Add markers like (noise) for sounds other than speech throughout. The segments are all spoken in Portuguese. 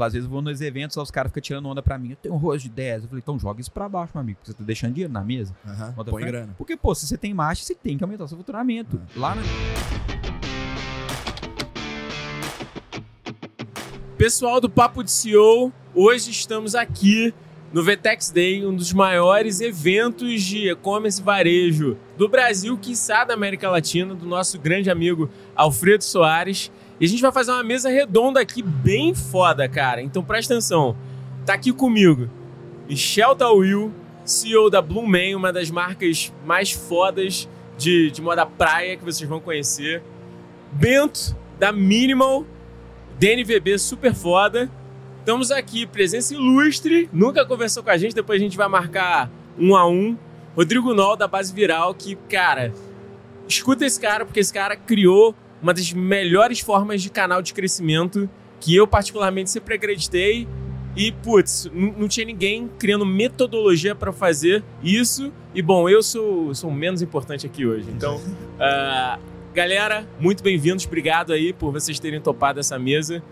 Às vezes eu vou nos eventos, os caras ficam tirando onda pra mim. Eu tenho um rosto de 10. Eu falei, então joga isso pra baixo, meu amigo. Porque você tá deixando dinheiro na mesa. Põe grana. Porque, pô, se você tem marcha, você tem que aumentar o seu faturamento. Lá na... Pessoal do Papo de CEO, hoje estamos aqui no Vetex Day, um dos maiores eventos de e-commerce varejo do Brasil, quiçá da América Latina, do nosso grande amigo Alfredo Soares. E a gente vai fazer uma mesa redonda aqui bem foda, cara. Então presta atenção. Tá aqui comigo Michel Tawil, CEO da Blue Man, uma das marcas mais fodas de, de moda praia que vocês vão conhecer. Bento, da Minimal, DNVB super foda. Estamos aqui, presença ilustre, nunca conversou com a gente, depois a gente vai marcar um a um. Rodrigo Nol, da Base Viral, que, cara, escuta esse cara, porque esse cara criou uma das melhores formas de canal de crescimento que eu, particularmente, sempre acreditei. E, putz, não tinha ninguém criando metodologia para fazer isso. E, bom, eu sou, sou o menos importante aqui hoje. Então, (laughs) ah, galera, muito bem-vindos. Obrigado aí por vocês terem topado essa mesa.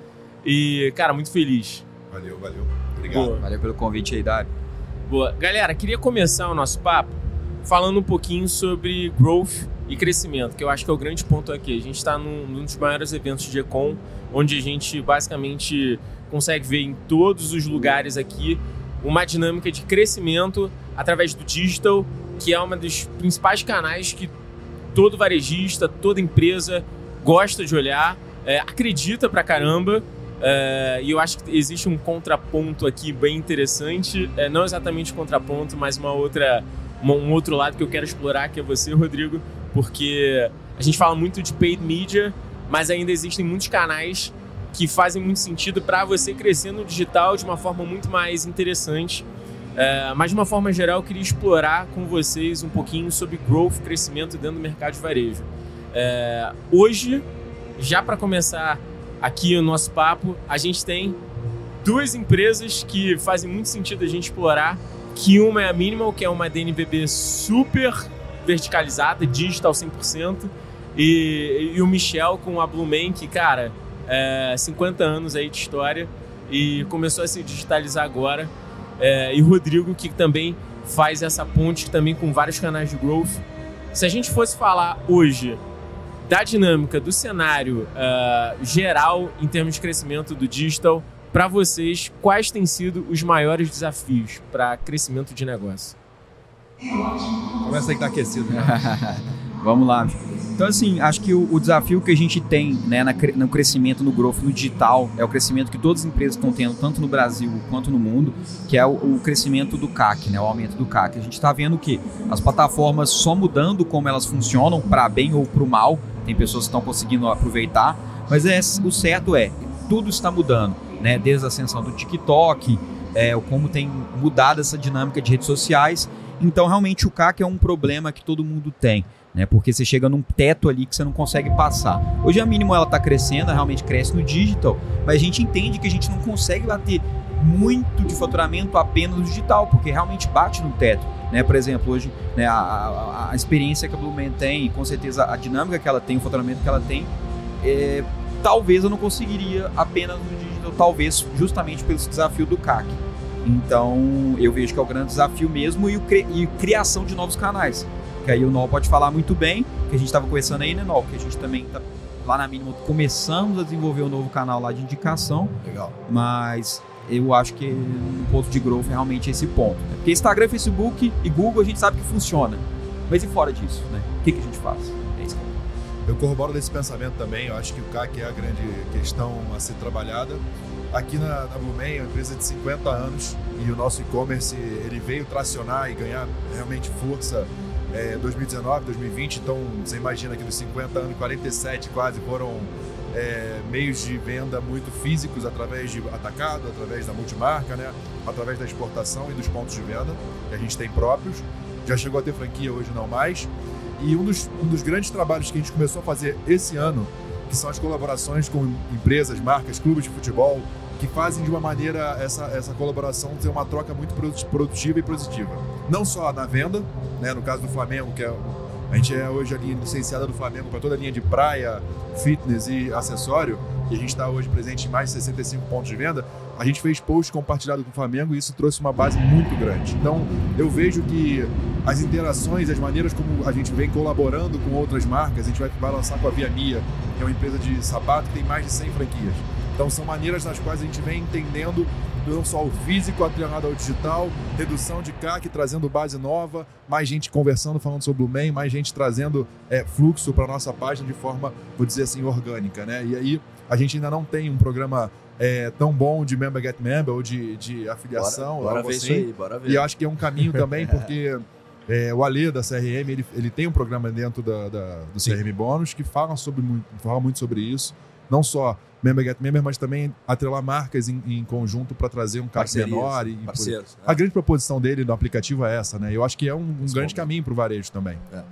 E, cara, muito feliz. Valeu, valeu. Obrigado. Boa. Valeu pelo convite aí, Dário. Boa. Galera, queria começar o nosso papo falando um pouquinho sobre growth e crescimento, que eu acho que é o grande ponto aqui. A gente está num, num dos maiores eventos de Econ, onde a gente basicamente consegue ver em todos os lugares aqui uma dinâmica de crescimento através do digital, que é uma dos principais canais que todo varejista, toda empresa gosta de olhar, é, acredita pra caramba. É, e eu acho que existe um contraponto aqui bem interessante, é, não exatamente contraponto, mas uma outra, um outro lado que eu quero explorar, que é você, (laughs) Rodrigo, porque a gente fala muito de paid media, mas ainda existem muitos canais que fazem muito sentido para você crescer no digital de uma forma muito mais interessante. É, mas de uma forma geral, eu queria explorar com vocês um pouquinho sobre growth, crescimento dentro do mercado de varejo. É, hoje, já para começar aqui o nosso papo, a gente tem duas empresas que fazem muito sentido a gente explorar, que uma é a Minimal, que é uma DNVB super verticalizada, digital 100%, e, e o Michel com a Blue Man, que, cara, é 50 anos aí de história e começou a se digitalizar agora. É, e o Rodrigo, que também faz essa ponte também com vários canais de growth. Se a gente fosse falar hoje da dinâmica do cenário ah, geral em termos de crescimento do digital, para vocês, quais têm sido os maiores desafios para crescimento de negócio? Começa aí que tá aquecido. Né? (laughs) Vamos lá. Então, assim, acho que o, o desafio que a gente tem né, na no crescimento no growth, no digital, é o crescimento que todas as empresas estão tendo, tanto no Brasil quanto no mundo, que é o, o crescimento do CAC, né, o aumento do CAC. A gente está vendo que as plataformas só mudando como elas funcionam, para bem ou para o mal, tem pessoas que estão conseguindo aproveitar, mas é, o certo é, tudo está mudando, né, desde a ascensão do TikTok, é, o como tem mudado essa dinâmica de redes sociais. Então, realmente, o CAC é um problema que todo mundo tem né? Porque você chega num teto ali que você não consegue passar. Hoje a mínimo ela está crescendo, realmente cresce no digital, mas a gente entende que a gente não consegue bater muito de faturamento apenas no digital, porque realmente bate no teto. Né? Por exemplo, hoje né, a, a- a experiência que a Blue Man tem, com certeza a dinâmica que ela tem, o faturamento que ela tem, é, talvez eu não conseguiria apenas no digital, talvez justamente pelo desafio do CAC. Então eu vejo que é o grande desafio mesmo e, o cri- e criação de novos canais que aí o Nol pode falar muito bem, que a gente estava conversando aí, né, Nol? Que a gente também tá lá na mínima começamos a desenvolver um novo canal lá de indicação, Legal. mas eu acho que no ponto de growth é realmente esse ponto. Né? Porque Instagram, Facebook e Google a gente sabe que funciona. Mas e fora disso, né? O que, que a gente faz? É isso. Eu corroboro desse pensamento também. Eu acho que o CAC é a grande questão a ser trabalhada. Aqui na, na é uma empresa de 50 anos e o nosso e-commerce ele veio tracionar e ganhar realmente força é, 2019, 2020. Então você imagina que dos 50 anos, 47 quase foram é, meios de venda muito físicos através de atacado, através da multimarca, né? através da exportação e dos pontos de venda que a gente tem próprios. Já chegou a ter franquia, hoje não mais. E um dos, um dos grandes trabalhos que a gente começou a fazer esse ano, que são as colaborações com empresas, marcas, clubes de futebol, que fazem de uma maneira essa, essa colaboração ter uma troca muito produ- produtiva e positiva. Não só na venda, né, no caso do Flamengo, que é a gente é hoje a linha licenciada do Flamengo para toda a linha de praia, fitness e acessório, e a gente está hoje presente em mais de 65 pontos de venda, A gente fez post compartilhado com o Flamengo e isso trouxe uma base muito grande. Então, eu vejo que as interações, as maneiras como a gente vem colaborando com outras marcas, a gente vai, vai lançar com a Via Mia, é uma empresa de sapato que tem mais de 100 franquias. Então, são maneiras nas quais a gente vem entendendo não só o físico atrelado ao digital, redução de CAC, trazendo base nova, mais gente conversando, falando sobre o MEI, mais gente trazendo é, fluxo para nossa página de forma, vou dizer assim, orgânica. Né? E aí, a gente ainda não tem um programa é, tão bom de Member Get Member ou de, de afiliação. Bora, bora ver assim. isso aí, bora ver. E acho que é um caminho também, (laughs) porque é, o Ale da CRM, ele, ele tem um programa dentro da, da do CRM Bônus que fala, sobre, fala muito sobre isso. Não só Member Get Member, mas também atrelar marcas em, em conjunto para trazer um CAC menor. E, parceiros, né? A grande proposição dele no aplicativo é essa, né? Eu acho que é um, um grande caminho para o varejo também. É.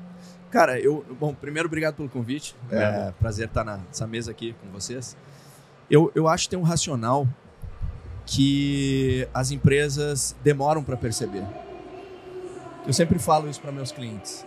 Cara, eu. Bom, primeiro, obrigado pelo convite. É, é prazer estar nessa mesa aqui com vocês. Eu, eu acho que tem um racional que as empresas demoram para perceber. Eu sempre falo isso para meus clientes.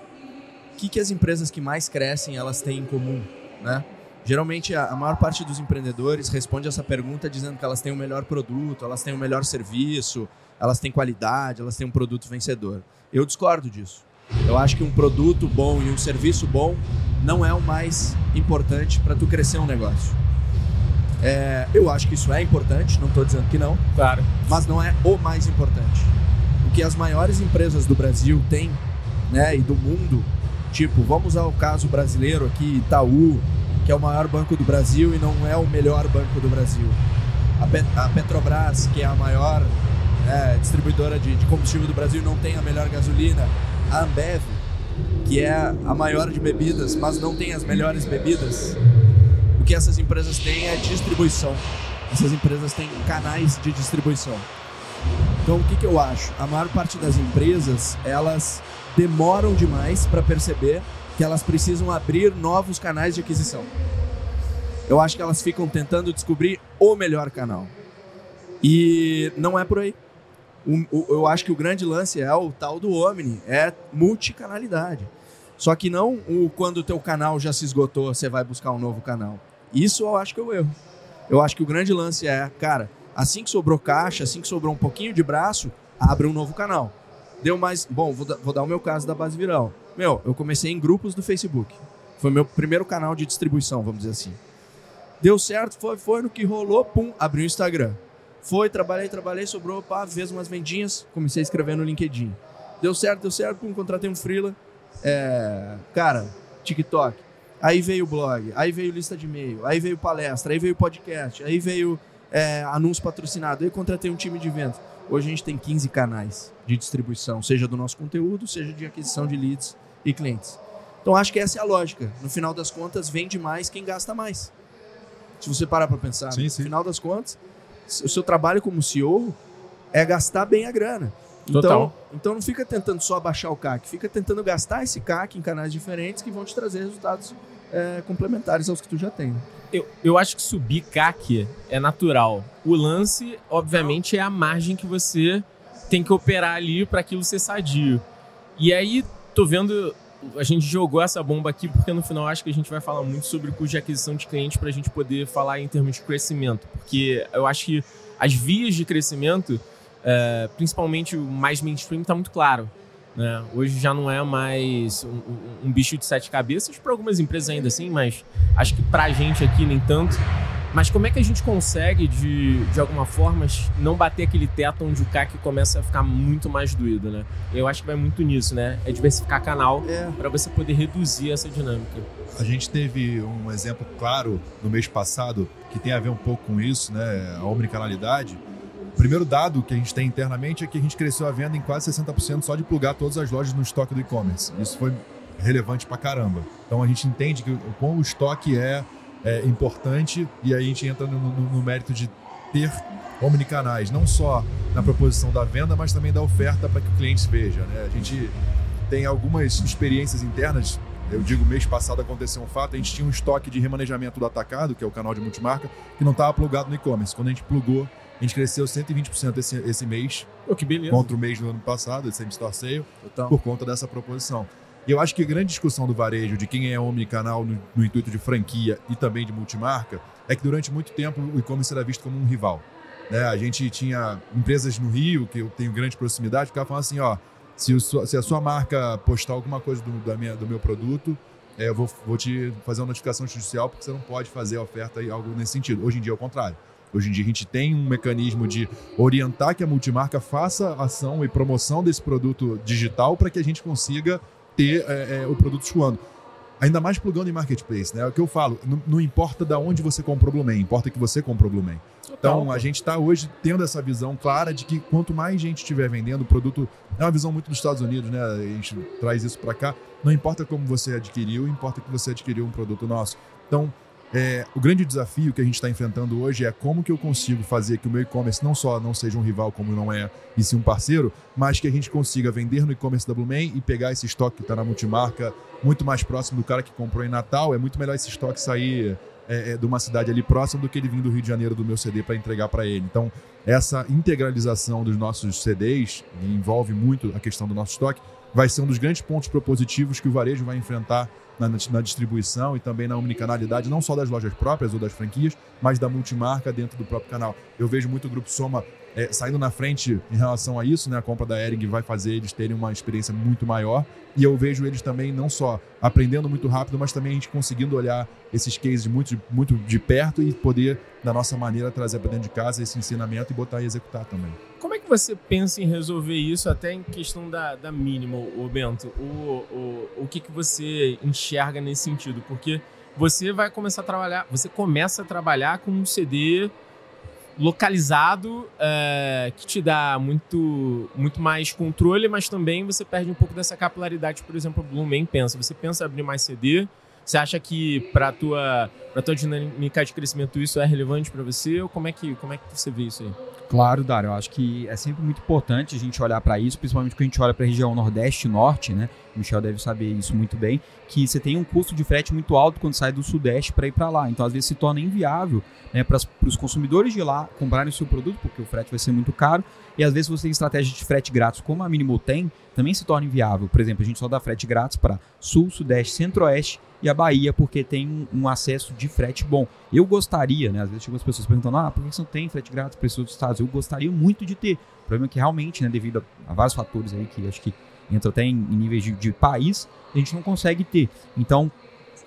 O que, que as empresas que mais crescem elas têm em comum, né? Geralmente a, maior parte dos empreendedores responde essa pergunta dizendo que elas têm o melhor produto, elas têm o melhor serviço, elas têm qualidade, elas têm um produto vencedor. Eu discordo disso. Eu acho que um produto bom e um serviço bom não é o mais importante para tu crescer um negócio. É, eu acho que isso é importante, não estou dizendo que não. Claro. Mas não é o mais importante. O que as maiores empresas do Brasil têm, né, e do mundo, tipo, vamos ao caso brasileiro aqui, Itaú, que é o maior banco do Brasil e não é o melhor banco do Brasil. A, Pet a Petrobras, que é a maior é, distribuidora de, de combustível do Brasil, não tem a melhor gasolina. A Ambev, que é a maior de bebidas, mas não tem as melhores bebidas que essas empresas têm é distribuição. Essas empresas têm canais de distribuição. Então, o que, que eu acho? A maior parte das empresas, elas demoram demais para perceber que elas precisam abrir novos canais de aquisição. Eu acho que elas ficam tentando descobrir o melhor canal. E não é por aí. eu acho que o grande lance é o tal do Omni, é multicanalidade. Só que não o quando o teu canal já se esgotou, você vai buscar um novo canal. Isso eu acho que é o erro. Eu acho que o grande lance é, cara, assim que sobrou caixa, assim que sobrou um pouquinho de braço, abre um novo canal. Deu mais. Bom, vou, vou dar o meu caso da base viral. Meu, eu comecei em grupos do Facebook. Foi meu primeiro canal de distribuição, vamos dizer assim. Deu certo, foi, foi no que rolou, pum, abri o Instagram. Foi, trabalhei, trabalhei, sobrou, pá, fez umas vendinhas, comecei a escrever no LinkedIn. Deu certo, deu certo, pum, contratei um freela. É, cara, TikTok. Aí veio o blog, aí veio lista de e-mail, aí veio palestra, aí veio podcast, aí veio é, anúncio patrocinado, aí contratei um time de vendas. Hoje a gente tem 15 canais de distribuição, seja do nosso conteúdo, seja de aquisição de leads e clientes. Então acho que essa é a lógica. No final das contas, vende mais quem gasta mais. Se você parar para pensar, sim, sim. no final das contas, o seu trabalho como CEO é gastar bem a grana. Então, então não fica tentando só baixar o CAC, fica tentando gastar esse CAC em canais diferentes que vão te trazer resultados é, complementares aos que tu já tem. Eu, eu acho que subir CAC é natural. O lance, obviamente, é a margem que você tem que operar ali para aquilo ser sadio. E aí, tô vendo. A gente jogou essa bomba aqui porque no final acho que a gente vai falar muito sobre custo de aquisição de clientes para a gente poder falar em termos de crescimento. Porque eu acho que as vias de crescimento é, principalmente o mais mainstream, está muito claro. Né? Hoje já não é mais um, um, bicho de sete cabeças, para algumas empresas ainda assim, mas acho que para a gente aqui nem tanto. Mas como é que a gente consegue, de, de alguma forma, não bater aquele teto onde o CAC começa a ficar muito mais doído, né? Eu acho que vai muito nisso, né? É diversificar canal é. para você poder reduzir essa dinâmica. A gente teve um exemplo claro no mês passado que tem a ver um pouco com isso, né? A omnicanalidade primeiro dado que a gente tem internamente é que a gente cresceu a venda em quase 60% só de plugar todas as lojas no estoque do e-commerce. Isso foi relevante pra caramba. Então a gente entende que o quão o estoque é, é importante e aí a gente entra no, no, no mérito de ter omnicanais, não só na proposição da venda, mas também da oferta para que o cliente veja. Né? A gente tem algumas experiências internas. Eu digo, mês passado aconteceu um fato, a gente tinha um estoque de remanejamento do atacado, que é o canal de multimarca, que não estava plugado no e-commerce. Quando a gente plugou a gente cresceu 120% esse, esse mês. Oh, que beleza. Contra o mês do ano passado, esse store sale, por conta dessa proposição. E eu acho que a grande discussão do varejo, de quem é omnicanal no, no intuito de franquia e também de multimarca, é que durante muito tempo o e-commerce era visto como um rival. Né? A gente tinha empresas no Rio, que eu tenho grande proximidade, que ficavam falando assim, ó, se, o, se, a sua marca postar alguma coisa do, da minha, do meu produto, é, eu vou, vou, te fazer uma notificação judicial porque você não pode fazer a oferta e algo nesse sentido. Hoje em dia é o contrário. Hoje em dia a gente tem um mecanismo de orientar que a multimarca faça ação e promoção desse produto digital para que a gente consiga ter é, é, o produto escoando. Ainda mais plugando em marketplace, né? É o que eu falo, não, não importa de onde você comprou o Blumen, importa que você comprou o Blumen. Então, a gente está hoje tendo essa visão clara de que quanto mais gente estiver vendendo, o produto. É uma visão muito dos Estados Unidos, né? A gente traz isso para cá. Não importa como você adquiriu, importa que você adquiriu um produto nosso. Então, é, o grande desafio que a gente está enfrentando hoje é como que eu consigo fazer que o meu e-commerce não só não seja um rival como não é, e sim um parceiro, mas que a gente consiga vender no e-commerce da Blumen e pegar esse estoque que está na multimarca muito mais próximo do cara que comprou em Natal. É muito melhor esse estoque sair é, é, de uma cidade ali próxima do que ele vir do Rio de Janeiro do meu CD para entregar para ele. Então, essa integralização dos nossos CDs, envolve muito a questão do nosso estoque, vai ser um dos grandes pontos propositivos que o varejo vai enfrentar na, na, distribuição e também na omnicanalidade, não só das lojas próprias ou das franquias, mas da multimarca dentro do próprio canal. Eu vejo muito o Grupo Soma é, saindo na frente em relação a isso, né? A compra da Ering vai fazer eles terem uma experiência muito maior. E eu vejo eles também não só aprendendo muito rápido, mas também a gente conseguindo olhar esses cases muito, muito de perto e poder, da nossa maneira, trazer para dentro de casa esse ensinamento e botar e executar também. Que você pensa em resolver isso, até em questão da, da mínima, o Bento? O, o, o que, que você enxerga nesse sentido? Porque você vai começar a trabalhar, você começa a trabalhar com um CD localizado é, que te dá muito, muito mais controle, mas também você perde um pouco dessa capilaridade. Por exemplo, o Blumen pensa. Você pensa abrir mais CD? Você acha que para tua para tua dinâmica de crescimento isso é relevante para você ou como é que como é que você vê isso aí? Claro, Dário, eu acho que é sempre muito importante a gente olhar para isso, principalmente quando a gente olha para a região Nordeste e Norte, né? O Michel deve saber isso muito bem, que você tem um custo de frete muito alto quando sai do Sudeste para ir para lá. Então, às vezes, se torna inviável né, para os consumidores de lá comprarem o seu produto, porque o frete vai ser muito caro. E às vezes você tem estratégia de frete grátis, como a Minimal tem, também se torna inviável. Por exemplo, a gente só dá frete grátis para Sul, Sudeste, Centro-Oeste e a Bahia, porque tem um acesso de frete bom. Eu gostaria, né? Às vezes chegam as pessoas perguntando, ah, por que você não tem frete grátis para esses outros estados? Eu gostaria muito de ter. O problema é que realmente, né, devido a, a vários fatores aí que acho que entra até em, em níveis de, de país, a gente não consegue ter. Então,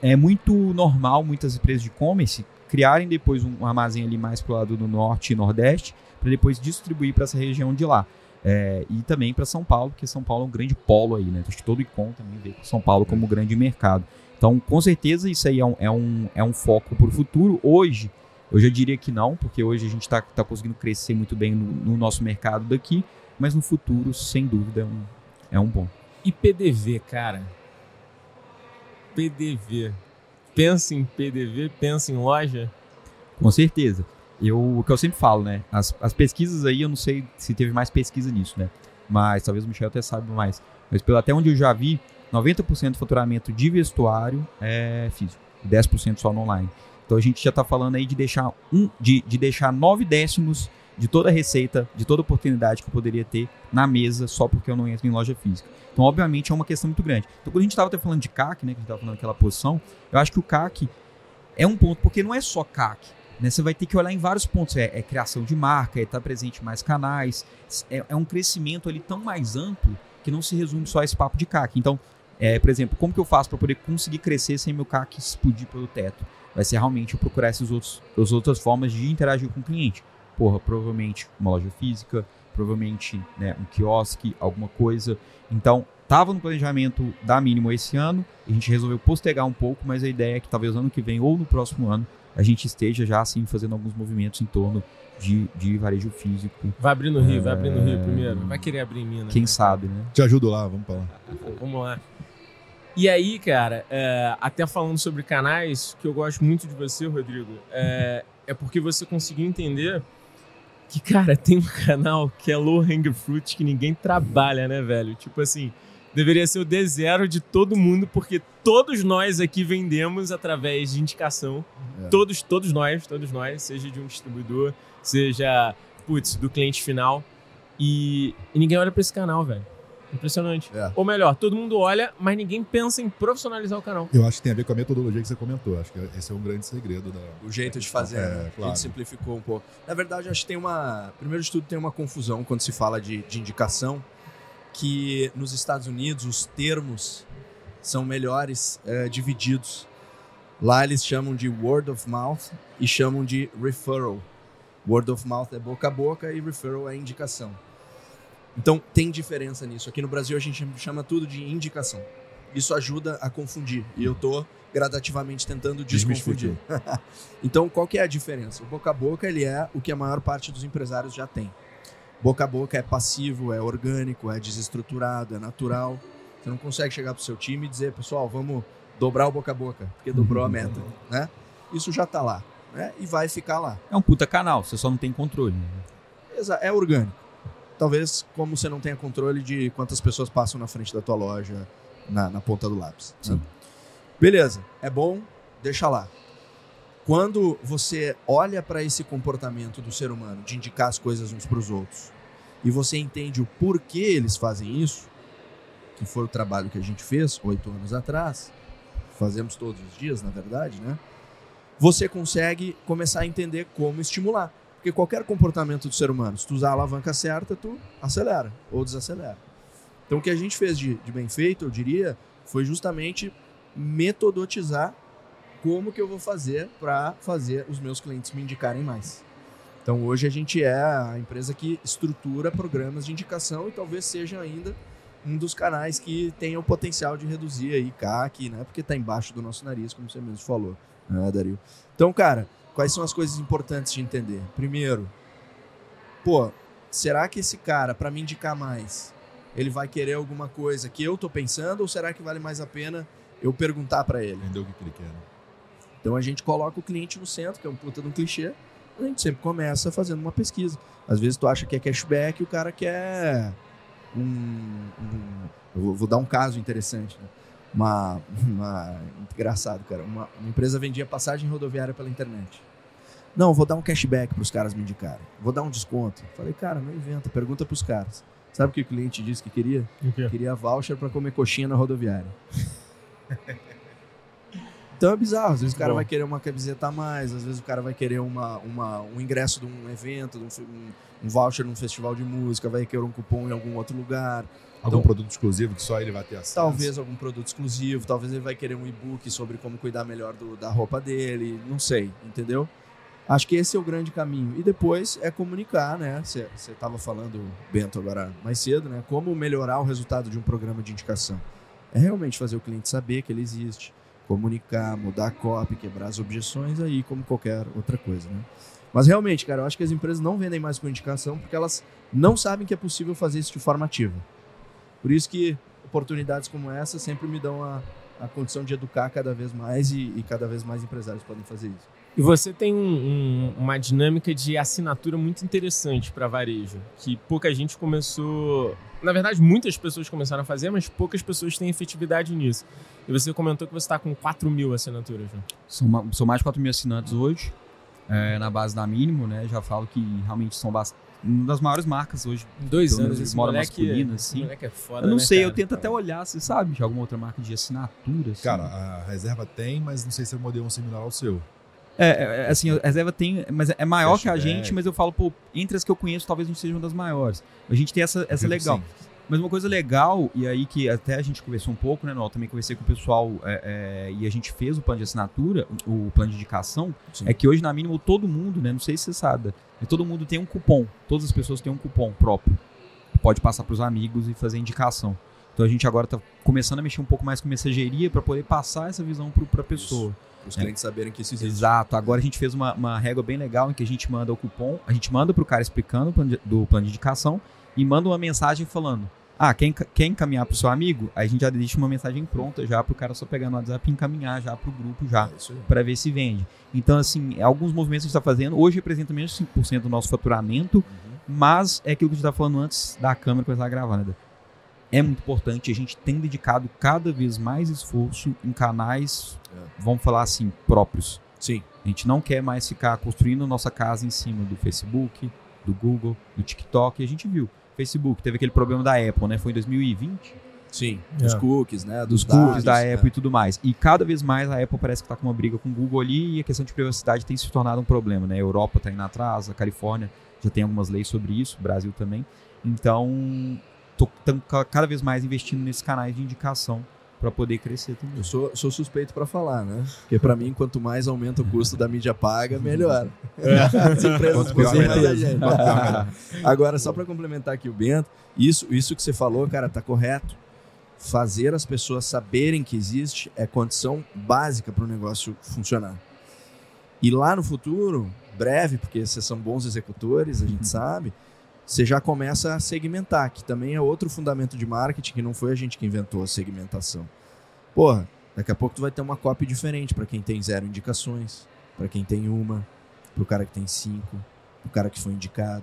é muito normal muitas empresas de e-commerce criarem depois um armazém ali mais pro lado do norte e nordeste, para depois distribuir para essa região de lá. É, e também para São Paulo, porque São Paulo é um grande polo aí, né? Acho que todo icon também vê São Paulo como grande mercado. Então, com certeza, isso aí é um, é um, é um foco para o futuro. Hoje, eu já diria que não, porque hoje a gente está tá conseguindo crescer muito bem no, no, nosso mercado daqui, mas no futuro, sem dúvida, é um, é um bom. E PDV, cara? PDV. Pensa em PDV, pensa em loja? Com certeza. Eu, o que eu sempre falo, né? As, as pesquisas aí, eu não sei se teve mais pesquisa nisso, né? Mas talvez o Michel até saiba mais. Mas pelo até onde eu já vi, 90% do faturamento de vestuário é físico, 10% só no online. Então a gente já está falando aí de deixar um, de, de deixar nove décimos de toda a receita, de toda a oportunidade que eu poderia ter na mesa só porque eu não entro em loja física. Então, obviamente, é uma questão muito grande. Então, quando a gente estava falando de CAC, né, que a gente estava falando daquela posição, eu acho que o CAC é um ponto, porque não é só CAC. Né? Você vai ter que olhar em vários pontos. É, é criação de marca, é estar presente em mais canais. É, é, um crescimento ali tão mais amplo que não se resume só a esse papo de CAC. Então, é, por exemplo, como que eu faço para poder conseguir crescer sem meu CAC explodir pelo teto? Vai ser realmente eu procurar essas outros, as outras formas de interagir com o cliente. Porra, provavelmente uma loja física, provavelmente né, um quiosque, alguma coisa. Então, estava no planejamento da mínimo esse ano, a gente resolveu postergar um pouco, mas a ideia é que talvez ano que vem ou no próximo ano a gente esteja já assim fazendo alguns movimentos em torno de, de varejo físico. Vai abrir no Rio, é... vai abrir no Rio primeiro. Vai querer abrir em Minas. Quem né? sabe, né? Te ajudo lá, vamos para lá. vamos lá. E aí, cara, é, até falando sobre canais, que eu gosto muito de você, Rodrigo, é, é porque você conseguiu entender que, cara, tem um canal que é low hang fruit que ninguém trabalha, né, velho? Tipo assim, deveria ser o D0 de todo mundo, porque todos nós aqui vendemos através de indicação. É. Todos, todos nós, todos nós, seja de um distribuidor, seja, putz, do cliente final. E, e ninguém olha para esse canal, velho. Impressionante. É. Ou melhor, todo mundo olha, mas ninguém pensa em profissionalizar o canal. Eu acho que tem a ver com a metodologia que você comentou. Acho que esse é um grande segredo da. O jeito de fazer, É, né? A claro. gente simplificou um pouco. Na verdade, acho que tem uma. Primeiro de tudo, tem uma confusão quando se fala de, de indicação, que nos Estados Unidos os termos são melhores eh, divididos. Lá eles chamam de word of mouth e chamam de referral. Word of mouth é boca a boca e referral é indicação. Então tem diferença nisso. Aqui no Brasil a gente chama tudo de indicação. Isso ajuda a confundir. E eu tô gradativamente tentando desconfundir. (laughs) então qual que é a diferença? O boca a boca ele é o que a maior parte dos empresários já tem. Boca a boca é passivo, é orgânico, é desestruturado, é natural. Você não consegue chegar pro seu time e dizer, pessoal, vamos dobrar o boca a boca, porque dobrou a meta, né? Isso já tá lá, né? E vai ficar lá. É um puta canal, você só não tem controle. né? É orgânico. Talvez como você não tenha controle de quantas pessoas passam na frente da tua loja na, na ponta do lápis. né? Sim. Beleza, é bom, deixa lá. Quando você olha para esse comportamento do ser humano de indicar as coisas uns para os outros e você entende o porquê eles fazem isso, que foi o trabalho que a gente fez oito anos atrás, fazemos todos os dias, na verdade, né? Você consegue começar a entender como estimular. Porque qualquer comportamento do ser humano, se tu usar a alavanca certa, tu acelera ou desacelera. Então o que a gente fez de, de bem feito, eu diria, foi justamente metodotizar como que eu vou fazer para fazer os meus clientes me indicarem mais. Então hoje a gente é a empresa que estrutura programas de indicação e talvez seja ainda um dos canais que tenha o potencial de reduzir aí CAC, né? Porque tá embaixo do nosso nariz, como você mesmo falou, né, Dario? Então, cara, quais são as coisas importantes de entender? Primeiro, pô, será que esse cara, para me indicar mais, ele vai querer alguma coisa que eu tô pensando ou será que vale mais a pena eu perguntar para ele? Entendeu o que ele quer. né? Então a gente coloca o cliente no centro, que é um puta de um clichê. A gente sempre começa fazendo uma pesquisa. Às vezes tu acha que é cashback e o cara quer um. um- eu vou, vou dar um caso interessante. né? Uma, uma. (laughs) Engraçado, cara. Uma, uma empresa vendia passagem rodoviária pela internet. Não, vou dar um cashback para os caras me indicarem. Vou dar um desconto. Falei, cara, não inventa, pergunta para os caras. Sabe o que o cliente disse que queria? Queria voucher para comer coxinha na rodoviária. (laughs) Então é bizarro. Às vezes o cara bom. vai querer uma camiseta a mais, às vezes o cara vai querer uma, uma, um ingresso de um evento, de um, um, um voucher num festival de música, vai querer um cupom em algum outro lugar. Algum Então- produto exclusivo que só ele vai ter acesso. Talvez algum produto exclusivo, talvez ele vai querer um e-book sobre como cuidar melhor do- da roupa dele, não sei, entendeu? Acho que esse é o grande caminho. E depois é comunicar, né? Você estava falando, Bento, agora mais cedo, né? Como melhorar o resultado de um programa de indicação. É realmente fazer o cliente saber que ele existe, comunicar, mudar a copy, quebrar as objeções aí, como qualquer outra coisa, né? Mas realmente, cara, eu acho que as empresas não vendem mais com indicação porque elas não sabem que é possível fazer isso de forma ativa. Por isso que oportunidades como essa sempre me dão a, a condição de educar cada vez mais e, e cada vez mais empresários podem fazer isso. E você tem um- um- uma dinâmica de assinatura muito interessante para varejo, que pouca gente começou. Na verdade, muitas pessoas começaram a fazer, mas poucas pessoas têm efetividade nisso. E você comentou que você está com 4 mil assinaturas. Né? São, são mais de 4 mil assinantes hoje, é, na base da Mínimo, né? Já falo que realmente são bast- uma das maiores marcas hoje. Em dois anos, esse moda moleque, masculina, esse assim. moleque é foda, eu não né, sei, eu cara? tento até olhar, você sabe, de alguma outra marca de assinatura. assim. Cara, a reserva tem, mas não sei se é um modelo similar ao seu. É, é, é, assim, a reserva tem, mas é maior que a gente, mas eu falo, pô, entre as que eu conheço, talvez gente seja uma das maiores. A gente tem essa, essa legal. sim. Mas uma coisa legal, e aí que até a gente conversou um pouco, né, Noel? Também conversei com o pessoal é, é, e a gente fez o plano de assinatura, o, plano de indicação, Sim. é que hoje, na mínimo, todo mundo, né? Não sei se você sabe, todo mundo tem um cupom. Todas as pessoas têm um cupom próprio. Pode passar para os amigos e fazer indicação. Então a gente agora está começando a mexer um pouco mais com mensageria para poder passar essa visão para a pessoa. Para os clientes saberem que isso existe. Exato. Agora a gente fez uma, uma régua bem legal em que a gente manda o cupom, a gente manda pro cara explicando o plano de- do plano de indicação e manda uma mensagem falando: Ah, quer, enca- quer encaminhar pro seu amigo? Aí a gente já deixa uma mensagem pronta já pro cara só pegar no WhatsApp e encaminhar já pro grupo já. É. Para ver se vende. Então, assim, é alguns movimentos que a gente está fazendo. Hoje representa menos de 5% do nosso faturamento, mas é aquilo que a gente estava falando antes da câmera começar a gravar, né? É muito importante. A gente tem dedicado cada vez mais esforço em canais, É. vamos falar assim, próprios. Sim. A gente não quer mais ficar construindo nossa casa em cima do Facebook, do Google, do TikTok, e a gente viu. Facebook, teve aquele problema da Apple, né? Foi em 2020. Sim, É. dos cookies, né? Dos dados, cookies da né? Apple e tudo mais. E cada vez mais a Apple parece que está com uma briga com o Google ali e a questão de privacidade tem se tornado um problema, né? A Europa está indo atrás, a Califórnia já tem algumas leis sobre isso, o Brasil também. Então, ca- cada vez mais investindo nesses canais de indicação para poder crescer também. Eu sou, sou suspeito pra falar, né? Porque pra mim, quanto mais aumenta o custo da mídia paga, melhor. (laughs) As empresas Quanto pior, consomem melhor. a gente. (laughs) Agora, só pra complementar aqui o Bento, isso, isso que você falou, cara, tá correto. Fazer as pessoas saberem que existe é condição básica para o negócio funcionar. E lá no futuro, breve, porque vocês são bons executores, a gente sabe, você já começa a segmentar, que também é outro fundamento de marketing que não foi a gente que inventou a segmentação. Porra, daqui a pouco tu vai ter uma copy diferente para quem tem zero indicações, para quem tem uma, pro cara que tem cinco, pro cara que foi indicado.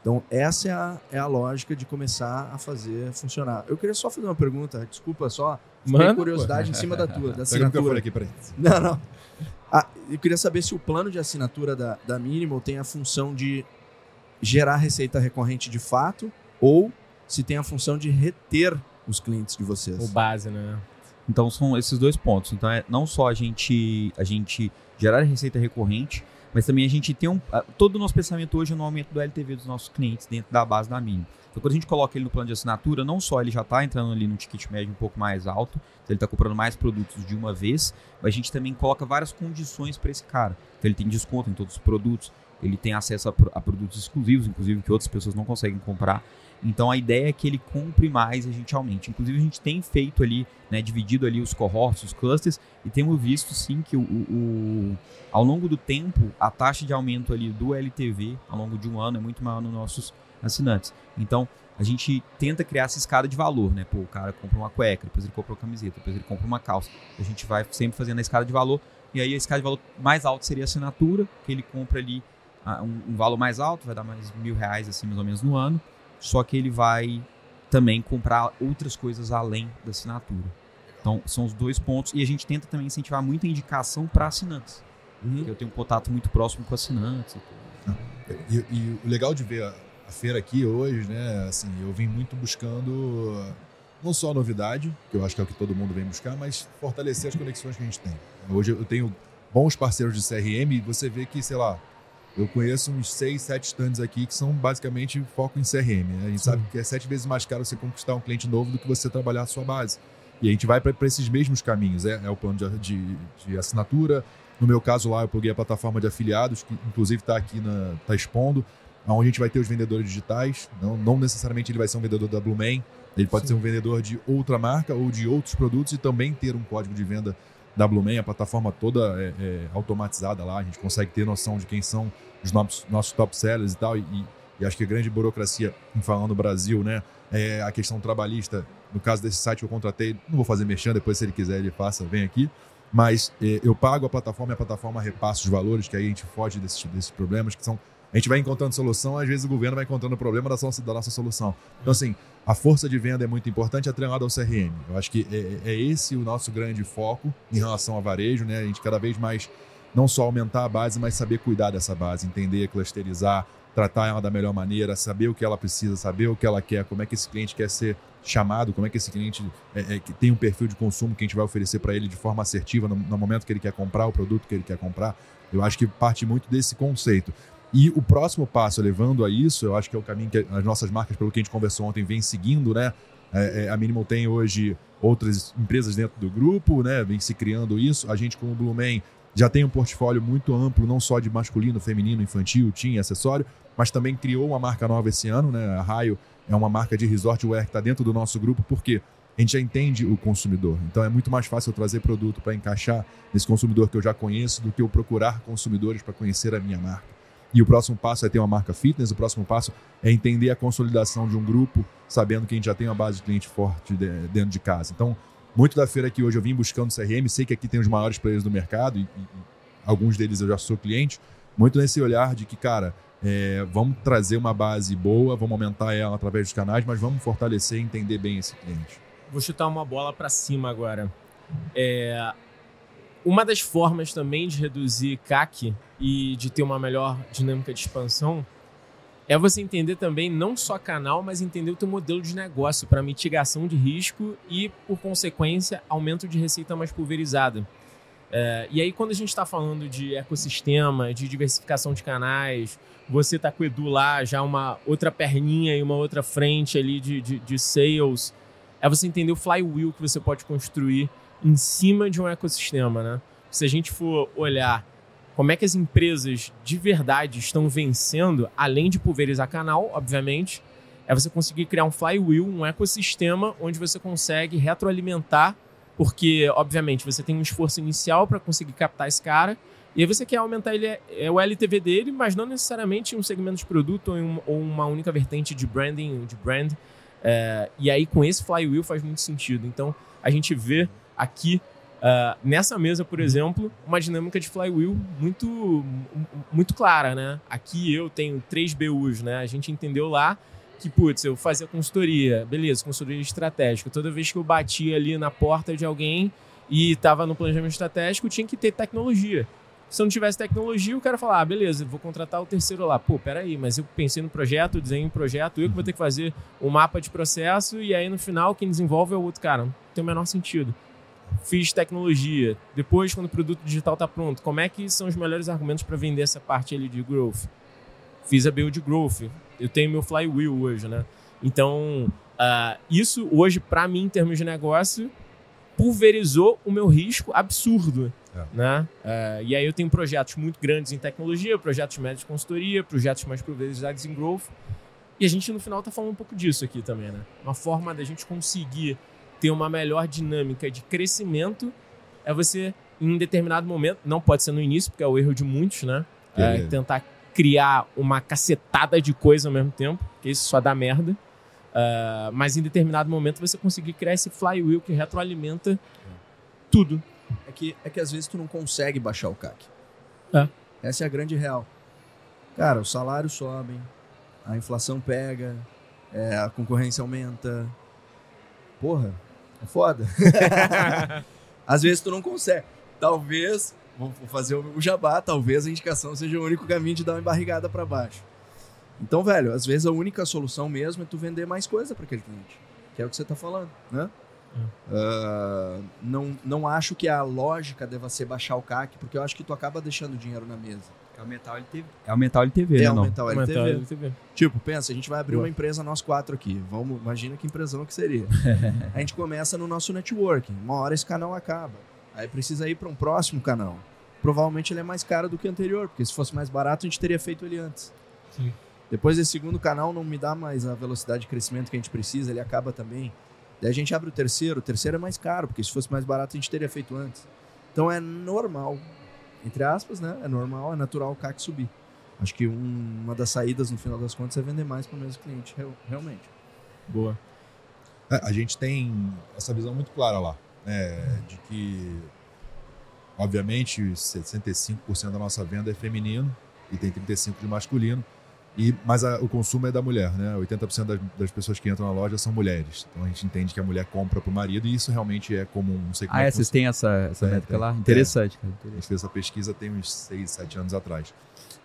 Então, essa é a, é a lógica de começar a fazer funcionar. Eu queria só fazer uma pergunta, desculpa só, Manda, curiosidade em cima da tua, (laughs) da o assinatura. aqui, peraí. Não, não. Ah, eu queria saber se o plano de assinatura da, da Minimal tem a função de gerar receita recorrente de fato ou se tem a função de reter os clientes de vocês. O base, né? Então são esses dois pontos. Então é não só a gente a gente gerar receita recorrente, mas também a gente tem um todo o nosso pensamento hoje é no aumento do LTV dos nossos clientes dentro da base da Mini. Então quando a gente coloca ele no plano de assinatura, não só ele já está entrando ali no ticket médio um pouco mais alto, então ele está comprando mais produtos de uma vez, mas a gente também coloca várias condições para esse cara. Então ele tem desconto em todos os produtos, ele tem acesso a, a produtos exclusivos, inclusive que outras pessoas não conseguem comprar. Então a ideia é que ele compre mais e a gente aumente. Inclusive a gente tem feito ali, né, dividido ali os cohorts, os clusters, e temos visto sim que o, o- ao longo do tempo a taxa de aumento ali do LTV ao longo de um ano é muito maior nos nossos assinantes. Então a gente tenta criar essa escada de valor, né? Pô, o cara compra uma cueca, depois ele compra uma camiseta, depois ele compra uma calça. A gente vai sempre fazendo a escada de valor e aí a escada de valor mais alta seria a assinatura, que ele compra ali um, um valor mais alto, vai dar mais mil reais assim mais ou menos no ano só que ele vai também comprar outras coisas além da assinatura. Então, são os dois pontos. E a gente tenta também incentivar muita indicação para assinantes. Uhum. Eu tenho um contato muito próximo com assinantes. e. E, o legal de ver a, a feira aqui hoje, né? Assim, eu vim muito buscando não só novidade, que eu acho que é o que todo mundo vem buscar, mas fortalecer as conexões que a gente tem. Hoje eu tenho bons parceiros de CRM e você vê que, sei lá, eu conheço uns seis, sete stands aqui que são basicamente foco em CRM. né? A gente sabe que é sete vezes mais caro você conquistar um cliente novo do que você trabalhar a sua base. E a gente vai para esses mesmos caminhos. É, é o plano de, de, de assinatura. No meu caso lá, eu pluguei a plataforma de afiliados, que inclusive está aqui na tá expondo, onde a gente vai ter os vendedores digitais. Não, não necessariamente ele vai ser um vendedor da Blueman, ele pode ser um vendedor de outra marca ou de outros produtos e também ter um código de venda Blueman, a plataforma toda é, é automatizada lá, a gente consegue ter noção de quem são os nossos, nossos top sellers e tal. E, e- acho que a grande burocracia, falando no Brasil, né, é a questão trabalhista. No caso desse site que eu contratei, não vou fazer mexendo, depois se ele quiser ele faça, vem aqui. Mas é, eu pago a plataforma e a plataforma repassa os valores, que aí a gente foge desses, desses problemas, que são. A gente vai encontrando solução, às vezes o governo vai encontrando o problema da, nossa- da nossa solução. Então, assim, a força de venda é muito importante, atrelada ao CRM. Eu acho que é, é esse o nosso grande foco em relação ao varejo, né? A gente cada vez mais não só aumentar a base, mas saber cuidar dessa base, entender, clusterizar, tratar ela da melhor maneira, saber o que ela precisa, saber o que ela quer, como é que esse cliente quer ser chamado, como é que esse cliente é, é, que tem um perfil de consumo que a gente vai oferecer para ele de forma assertiva no, no momento que ele quer comprar o produto que ele quer comprar. Eu acho que parte muito desse conceito. E o próximo passo, levando a isso, eu acho que é o caminho que as nossas marcas, pelo que a gente conversou ontem, vem seguindo, né? É, é, a Minimal tem hoje outras empresas dentro do grupo, né? Vem se criando isso. A gente, como Blue Man, já tem um portfólio muito amplo, não só de masculino, feminino, infantil, teen, acessório, mas também criou uma marca nova esse ano, né? A Raio é uma marca de resort wear que está dentro do nosso grupo, porque a gente já entende o consumidor. Então é muito mais fácil eu trazer produto para encaixar nesse consumidor que eu já conheço do que eu procurar consumidores para conhecer a minha marca. E o próximo passo é ter uma marca fitness, o próximo passo é entender a consolidação de um grupo, sabendo que a gente já tem uma base de cliente forte de- dentro de casa. Então, muito da feira que hoje eu vim buscando CRM, sei que aqui tem os maiores players do mercado e, e- alguns deles eu já sou cliente, muito nesse olhar de que, cara, é, vamos trazer uma base boa, vamos aumentar ela através dos canais, mas vamos fortalecer e entender bem esse cliente. Vou chutar uma bola para cima agora. É, uma das formas também de reduzir CAC e de ter uma melhor dinâmica de expansão é você entender também não só canal, mas entender o teu modelo de negócio para mitigação de risco e, por consequência, aumento de receita mais pulverizada. É, e aí, quando a gente está falando de ecossistema, de diversificação de canais, você tá com o Edu lá, já uma outra perninha e uma outra frente ali de, de, de sales, é você entender o flywheel que você pode construir em cima de um ecossistema, né? Se a gente for olhar como é que as empresas de verdade estão vencendo, além de pulverizar canal, obviamente, é você conseguir criar um flywheel, um ecossistema onde você consegue retroalimentar, porque, obviamente, você tem um esforço inicial para conseguir captar esse cara, e aí você quer aumentar ele, é, o LTV dele, mas não necessariamente em um segmento de produto ou, ou uma única vertente de branding, de brand. É, e aí, com esse flywheel faz muito sentido. Então, a gente vê aqui Uh, nessa mesa, por exemplo, uma dinâmica de flywheel muito, muito clara, né? Aqui eu tenho três BUs, né? A gente entendeu lá que, putz, eu fazia consultoria, beleza, consultoria estratégica. Toda vez que eu batia ali na porta de alguém e estava no planejamento estratégico, tinha que ter tecnologia. Se não tivesse tecnologia, o cara falar, ah, beleza, vou contratar o terceiro lá. Pô, peraí, mas eu pensei no projeto, desenho um projeto, eu que vou ter que fazer o um mapa de processo e aí no final quem desenvolve é o outro cara. Não tem o menor sentido fiz tecnologia. Depois, quando o produto digital está pronto, como é que são os melhores argumentos para vender essa parte ali de growth? Fiz a build growth. Eu tenho meu flywheel hoje, né? Então, uh, isso hoje, para mim, em termos de negócio, pulverizou o meu risco absurdo. É. Né? Uh, e aí eu tenho projetos muito grandes em tecnologia, projetos médios de consultoria, projetos mais pulverizados em growth. E a gente, no final, está falando um pouco disso aqui também, né? Uma forma da gente conseguir ter uma melhor dinâmica de crescimento é você, em determinado momento, não pode ser no início, porque é o erro de muitos, né? É, é tentar criar uma cacetada de coisa ao mesmo tempo, que isso só dá merda. Uh, mas em determinado momento você conseguir criar esse flywheel que retroalimenta tudo. É que, é que às vezes tu não consegue baixar o CAC. É. Essa é a grande real. Cara, os salários sobem, a inflação pega, é, a concorrência aumenta. Porra, é foda. (laughs) Às vezes tu não consegue. Talvez, vou fazer o jabá, talvez a indicação seja o único caminho de dar uma embarrigada para baixo. Então, velho, às vezes a única solução mesmo é tu vender mais coisa para aquele cliente. Que é o que você tá falando, né? Uh, não, não acho que a lógica deva ser baixar o CAC, porque eu acho que tu acaba deixando dinheiro na mesa. É aumentar o LTV. É aumentar o LTV, é né? Aumentar o LTV. Aumentar o LTV. Tipo, pensa, a gente vai abrir Boa. uma empresa nós quatro aqui. Vamos, imagina que empresão que seria. (laughs) a gente começa no nosso networking. Uma hora esse canal acaba. Aí precisa ir para um próximo canal. Provavelmente ele é mais caro do que o anterior, porque se fosse mais barato a gente teria feito ele antes. Sim. Depois desse segundo canal não me dá mais a velocidade de crescimento que a gente precisa, ele acaba também. Daí a gente abre o terceiro, o terceiro é mais caro, porque se fosse mais barato a gente teria feito antes. Então é normal entre aspas, né? É normal, é natural o CAC subir. Acho que um, uma das saídas, no final das contas, é vender mais para o mesmo cliente, realmente. Boa. É, a gente tem essa visão muito clara lá, né? de que, obviamente, 65% da nossa venda é feminino e tem 35% de masculino. E, mas a, o consumo é da mulher, né? 80% das, das, pessoas que entram na loja são mulheres. Então a gente entende que a mulher compra para o marido e isso realmente é comum. Não sei como ah, é, é vocês têm essa, essa é, métrica lá? Interessante, cara. Interessante. A gente fez essa pesquisa tem uns 6, 7 anos atrás.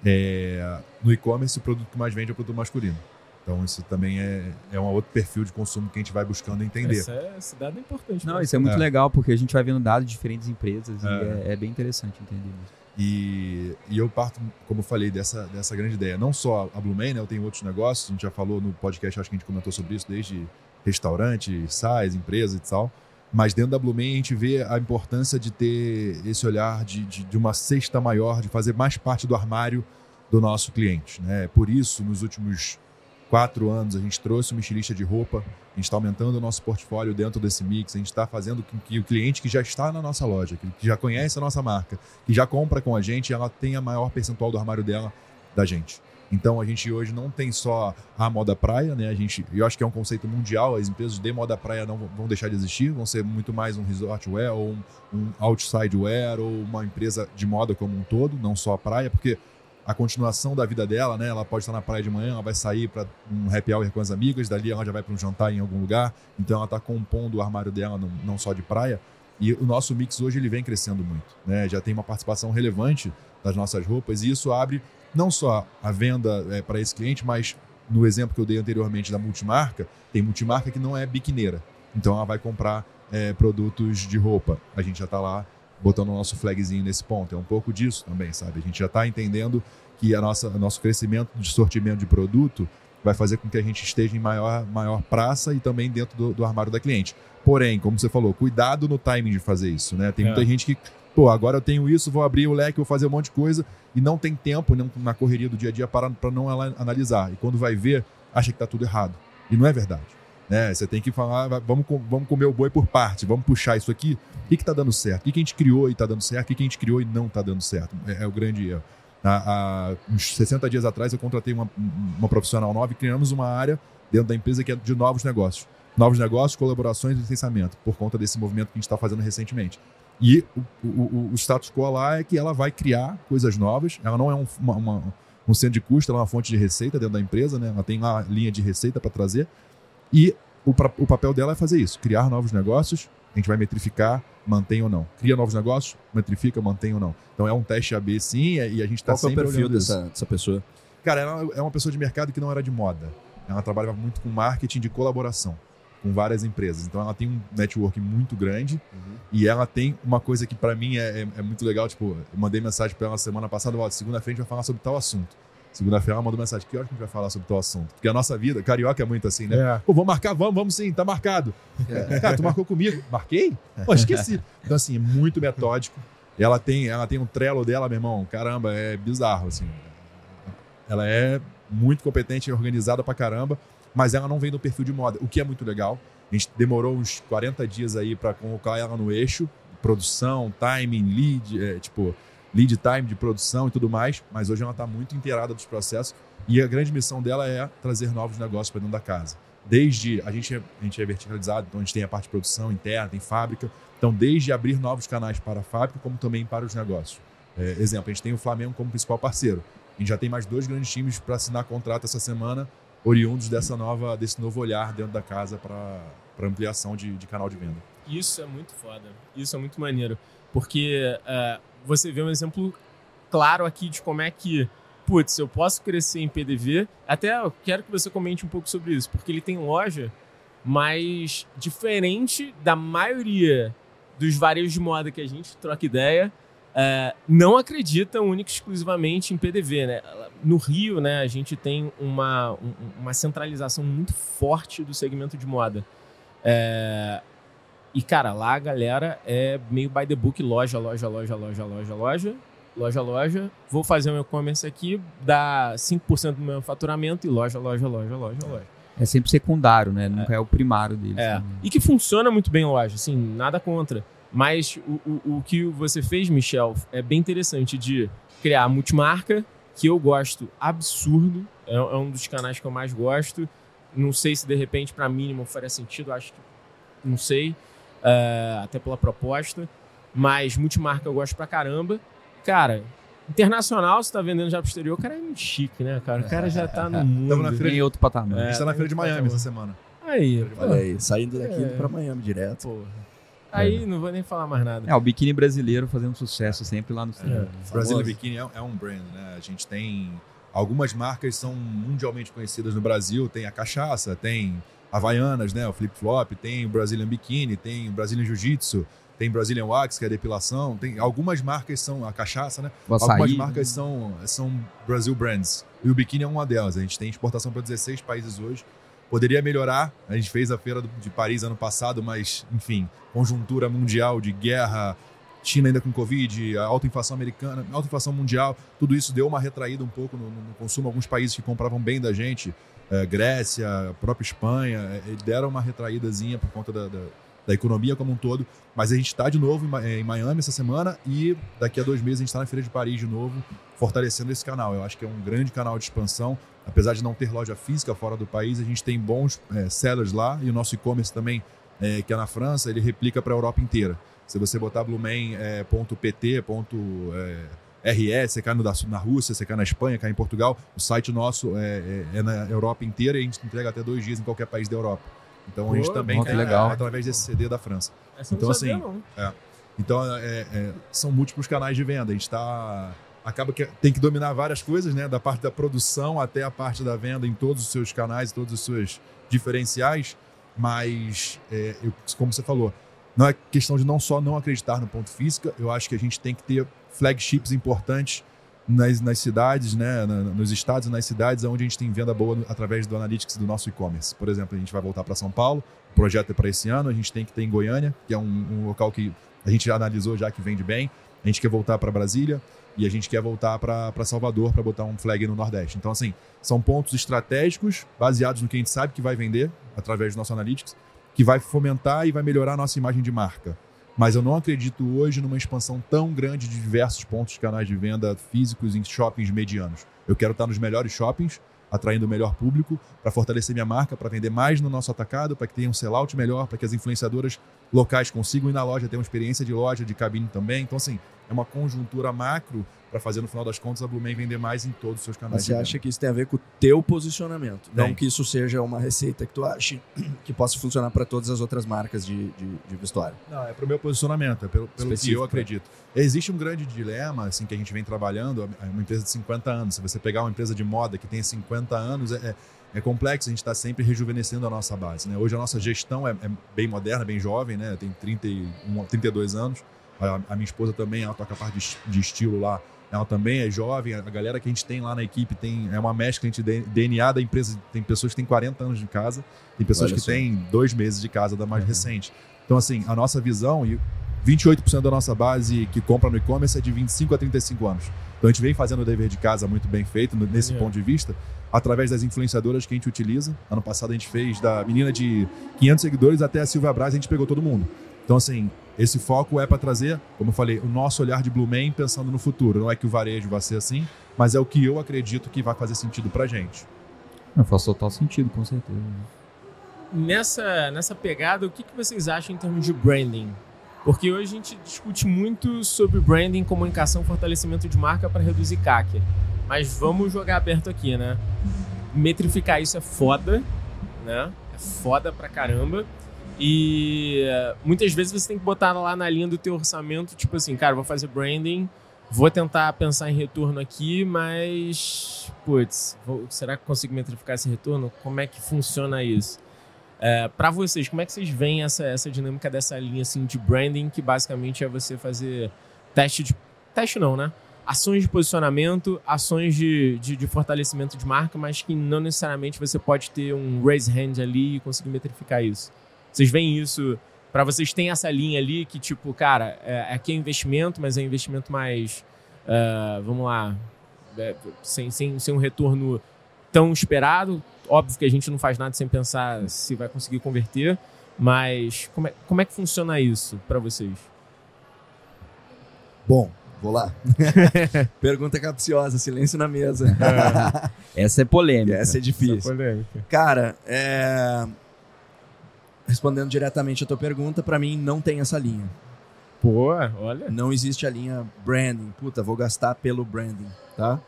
É, no e-commerce, o produto que mais vende é o produto masculino. Então isso também é, é um outro perfil de consumo que a gente vai buscando entender. Essa, é, esse dado é importante. Não, isso é muito é. legal porque a gente vai vendo dados de diferentes empresas e é, é, é bem interessante entender isso. E, e, eu parto, como falei, dessa, dessa grande ideia. Não só a Blumen, né? Eu tenho outros negócios, a gente já falou no podcast, acho que a gente comentou sobre isso, desde restaurante, sais, empresa e tal. Mas dentro da Blumen a gente vê a importância de ter esse olhar de, de, de, uma cesta maior, de fazer mais parte do armário do nosso cliente. Né? Por isso, nos últimos quatro anos, a gente trouxe uma estilista de roupa, a gente está aumentando o nosso portfólio dentro desse mix, a gente está fazendo com que o cliente que já está na nossa loja, que já conhece a nossa marca, que já compra com a gente, ela tenha maior percentual do armário dela da gente. Então a gente hoje não tem só a moda praia, né? A gente, eu acho que é um conceito mundial. As empresas de moda praia não vão deixar de existir, vão ser muito mais um resort wear ou um, um outside wear ou uma empresa de moda como um todo, não só a praia, porque a continuação da vida dela, né? Ela pode estar na praia de manhã, ela vai sair para um happy hour com as amigas, dali ela já vai para um jantar em algum lugar, então ela está compondo o armário dela, não, não só de praia. E o nosso mix hoje ele vem crescendo muito, né? Já tem uma participação relevante das nossas roupas e isso abre não só a venda é, para esse cliente, mas no exemplo que eu dei anteriormente da multimarca, tem multimarca que não é biquineira. Então ela vai comprar é, produtos de roupa. A gente já está lá botando o nosso flagzinho nesse ponto. É um pouco disso também, sabe? A gente já está entendendo que a nossa, o nosso crescimento de sortimento de produto vai fazer com que a gente esteja em maior, maior praça e também dentro do, do armário da cliente. Porém, como você falou, cuidado no timing de fazer isso, né? Tem muita é. gente que, pô, agora eu tenho isso, vou abrir o leque, vou fazer um monte de coisa e não tem tempo não, na correria do dia a dia para, para não analisar. E quando vai ver, acha que está tudo errado. E não é verdade. Né? Você tem que falar, vamos, vamos comer o boi por parte, vamos puxar isso aqui. O que está dando certo? O que, que a gente criou e está dando certo? O que, que a gente criou e não está dando certo? É, é, o grande erro. Há, há, uns 60 dias atrás eu contratei uma, uma profissional nova e criamos uma área dentro da empresa que é de novos negócios. Novos negócios, colaborações e licenciamento, por conta desse movimento que a gente está fazendo recentemente. E o, o, o, status quo lá é que ela vai criar coisas novas, ela não é um, uma, uma, um centro de custo, ela é uma fonte de receita dentro da empresa, né? ela tem lá linha de receita para trazer, e o, o papel dela é fazer isso, criar novos negócios, a gente vai metrificar, mantém ou não. Cria novos negócios, metrifica, mantém ou não. Então é um teste AB sim, e a gente está sempre Qual é o perfil dessa, dessa pessoa? Cara, ela é uma pessoa de mercado que não era de moda. Ela trabalhava muito com marketing de colaboração com várias empresas. Então ela tem um network muito grande uhum. e ela tem uma coisa que para mim é, é, é, muito legal. Tipo, eu mandei mensagem para ela semana passada: segunda-feira a gente vai falar sobre tal assunto. Segunda-feira ela mandou mensagem: que hora que a gente vai falar sobre tal assunto? Porque a nossa vida, carioca é muito assim, né? É. Pô, vamos marcar? Vamos, vamos sim, tá marcado. É. Cara, tu marcou comigo? Marquei? Pô, esqueci. Então, assim, é muito metódico. Ela tem, ela tem um trelo dela, meu irmão. Caramba, é bizarro, assim. Ela é muito competente e organizada pra caramba, mas ela não vem no perfil de moda, o que é muito legal. A gente demorou uns 40 dias aí para colocar ela no eixo, produção, timing, lead, é, tipo, lead time de produção e tudo mais, mas hoje ela está muito inteirada dos processos e a grande missão dela é trazer novos negócios para dentro da casa. Desde a gente, é, a gente é verticalizado, então a gente tem a parte de produção interna, tem fábrica, então desde abrir novos canais para a fábrica, como também para os negócios. É, exemplo, a gente tem o Flamengo como principal parceiro. A gente já tem mais dois grandes times para assinar contrato essa semana, oriundos dessa nova, desse novo olhar dentro da casa para ampliação de, de canal de venda. Isso é muito foda. Isso é muito maneiro. Porque uh, você vê um exemplo claro aqui de como é que, putz, eu posso crescer em PDV. Até eu quero que você comente um pouco sobre isso, porque ele tem loja, mas diferente da maioria dos varejos de moda que a gente troca ideia, é, não acredita única e exclusivamente em PDV, né? No Rio, né, a gente tem uma, uma centralização muito forte do segmento de moda. É, e, cara, lá a galera é meio by the book, loja, loja, loja, loja, loja, loja, loja, loja. Vou fazer um e-commerce aqui, dá 5% do meu faturamento e loja, loja, loja, loja, loja. É sempre secundário, né? Nunca é, é o primário deles. É. Né? E que funciona muito bem loja, assim, nada contra. Mas o, o, o que você fez, Michel, é bem interessante de criar multimarca, que eu gosto absurdo. É, é um dos canais que eu mais gosto. Não sei se de repente para mínimo faria sentido, acho que não sei uh, até pela proposta. Mas multimarca eu gosto pra caramba. Cara, internacional, você tá vendendo já pro exterior, o cara é muito chique, né, cara? O cara já tá no (laughs) mundo. Estamos na feira de outro patamar. É, a gente tá na feira de Miami essa semana. Aí, olha aí, saindo daqui é. pra Miami direto. Porra. Aí é. não vou nem falar mais nada. É, o biquíni brasileiro fazendo sucesso sempre lá no exterior. É, Brasil Biquíni é, é, um brand, né? A gente tem algumas marcas são mundialmente conhecidas no Brasil, tem a cachaça, tem Havaianas, né? O flip flop, tem o Brazilian Bikini, tem o Brazilian Jiu-Jitsu, tem Brazilian Wax, que é a depilação, tem algumas marcas são a cachaça, né? algumas marcas são são Brasil brands. E o biquíni é uma delas. A gente tem exportação para 16 países hoje. Poderia melhorar. A gente fez a feira de Paris ano passado, mas enfim, conjuntura mundial de guerra, China ainda com Covid, a alta inflação americana, alta inflação mundial, tudo isso deu uma retraída um pouco no, no consumo. Alguns países que compravam bem da gente, é, Grécia, a própria Espanha, é, deram uma retraídazinha por conta da, da, da, economia como um todo. Mas a gente está de novo em, em, Miami essa semana e daqui a dois meses a gente está na Feira de Paris de novo, fortalecendo esse canal. Eu acho que é um grande canal de expansão. Apesar de não ter loja física fora do país, a gente tem bons é, sellers lá e o nosso e-commerce também, é, que é na França, ele replica para a Europa inteira. Se você botar blumen.pt, é, ponto, é, RS, você cai no, na Rússia, você cai na Espanha, cai em Portugal, o site nosso é, é, é, na Europa inteira e a gente entrega até dois dias em qualquer país da Europa. Então a gente Pô, também tem legal. através desse CD da França. Essa Então, não sabia, assim, não. Então, é, é, são múltiplos canais de venda. A gente está. Acaba que tem que dominar várias coisas, né? Da parte da produção até a parte da venda em todos os seus canais, todos os seus diferenciais. Mas, é, eu- como você falou, não é questão de não só não acreditar no ponto físico, eu acho que a gente tem que ter flagships importantes nas, nas cidades, né, na- nos estados e nas cidades onde a gente tem venda boa através do Analytics do nosso e-commerce. Por exemplo, a gente vai voltar para São Paulo, o projeto é para esse ano, a gente tem que ter em Goiânia, que é um, um local que a gente já analisou já que vende bem, a gente quer voltar para Brasília e a gente quer voltar para Salvador para botar um flag no Nordeste. Então, assim, são pontos estratégicos baseados no que a gente sabe que vai vender através do nosso Analytics, que vai fomentar e vai melhorar a nossa imagem de marca. Mas eu não acredito hoje numa expansão tão grande de diversos pontos de canais de venda físicos em shoppings medianos. Eu quero estar nos melhores shoppings, atraindo o melhor público, para fortalecer minha marca, para vender mais no nosso atacado, para que tenha um sellout melhor, para que as influenciadoras locais consigam ir na loja, ter uma experiência de loja, de cabine também. Então, assim, é uma conjuntura macro para fazer, no final das contas, a Blumen vender mais em todos os seus canais Mas você acha que isso tem a ver com o teu posicionamento? Não Tem. que isso seja uma receita que tu ache (clears throat) que possa funcionar para todas as outras marcas de, de, de vestuário. Não, é pro meu posicionamento, é pelo, pelo que Específico, eu acredito. Existe um grande dilema, assim, que a gente vem trabalhando, é uma empresa de 50 anos. Se você pegar uma empresa de moda que tem 50 anos, é, é- é complexo, a gente está sempre rejuvenescendo a nossa base. Né? Hoje a nossa gestão é, é bem moderna, bem jovem, né? Tem 31, 32 anos. A, a minha esposa também, ela toca a parte de estilo lá. Ela também é jovem, a galera que a gente tem lá na equipe tem é uma mescla entre de- DNA da empresa. Tem pessoas que têm 40 anos de casa, tem pessoas Olha que só. têm dois meses de casa da mais Uhum. recente. Então, assim, a nossa visão, e 28% da nossa base que compra no e-commerce é de 25 a 35 anos. Então, a gente vem fazendo o dever de casa muito bem feito nesse É. ponto de vista, através das influenciadoras que a gente utiliza. Ano passado, a gente fez da menina de 500 seguidores até a Silvia Braz, a gente pegou todo mundo. Então, assim, esse foco é para trazer, como eu falei, o nosso olhar de Blue Man pensando no futuro. Não é que o varejo vai ser assim, mas é o que eu acredito que vai fazer sentido pra gente. Não, faz total sentido, com certeza. Nessa, nessa pegada, o que, que vocês acham em termos de branding? Porque hoje a gente discute muito sobre branding, comunicação, fortalecimento de marca para reduzir CAC. Mas vamos jogar aberto aqui, né? Metrificar isso é foda, né? É foda pra caramba. E eh, muitas vezes você tem que botar lá na linha do teu orçamento, tipo assim, cara, vou fazer branding, vou tentar pensar em retorno aqui, mas, putz, vou- será que consigo metrificar esse retorno? Como é que funciona isso? É, para vocês, como é que vocês veem essa, essa dinâmica dessa linha assim, de branding, que basicamente é você fazer teste de. Teste não, né? Ações de posicionamento, ações de, de, de fortalecimento de marca, mas que não necessariamente você pode ter um raise hand ali e conseguir metrificar isso. Vocês veem isso. Para vocês tem essa linha ali que, tipo, cara, é, aqui é investimento, mas é investimento mais. é, vamos lá. é, sem, sem, sem um retorno tão esperado. Óbvio que a gente não faz nada sem pensar se vai conseguir converter, mas como é, como é que funciona isso para vocês? Bom, vou lá. (laughs) (laughs) Pergunta capciosa, silêncio na mesa. (laughs) Essa é polêmica. Essa é difícil. polêmica. Cara, é... respondendo diretamente a tua pergunta, pra mim não tem essa linha. Pô, olha. Não existe a linha branding. Puta, vou gastar pelo branding, tá?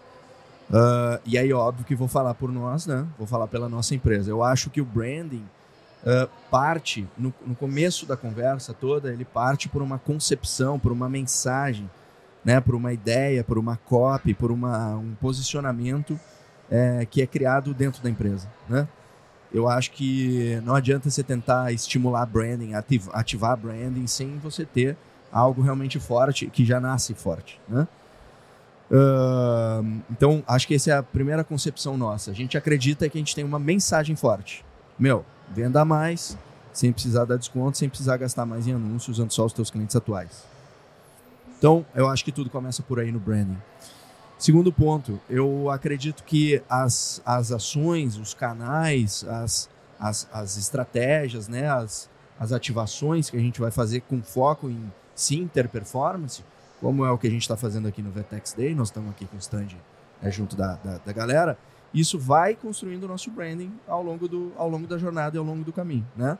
Ah, e aí, óbvio que vou falar por nós, né? Vou falar pela nossa empresa. Eu acho que o branding ah, parte, no, no começo da conversa toda, ele parte por uma concepção, por uma mensagem, né? Por uma ideia, por uma copy, por uma, um posicionamento eh, que é criado dentro da empresa, né? Eu acho que não adianta você tentar estimular branding, ativ- ativar branding sem você ter algo realmente forte, que já nasce forte, né? Ahn, então, acho que essa é a primeira concepção nossa. A gente acredita que a gente tem uma mensagem forte. Meu, venda mais, sem precisar dar desconto, sem precisar gastar mais em anúncios, usando só os teus clientes atuais. Então, eu acho que tudo começa por aí no branding. Segundo ponto, eu acredito que as, as ações, os canais, as, as, as estratégias, né, as, as ativações que a gente vai fazer com foco em sim ter performance, como é o que a gente está fazendo aqui no Vetex Day, nós estamos aqui com o stand é, junto da, da, da galera, isso vai construindo o nosso branding ao longo, do, ao longo da jornada e ao longo do caminho, né?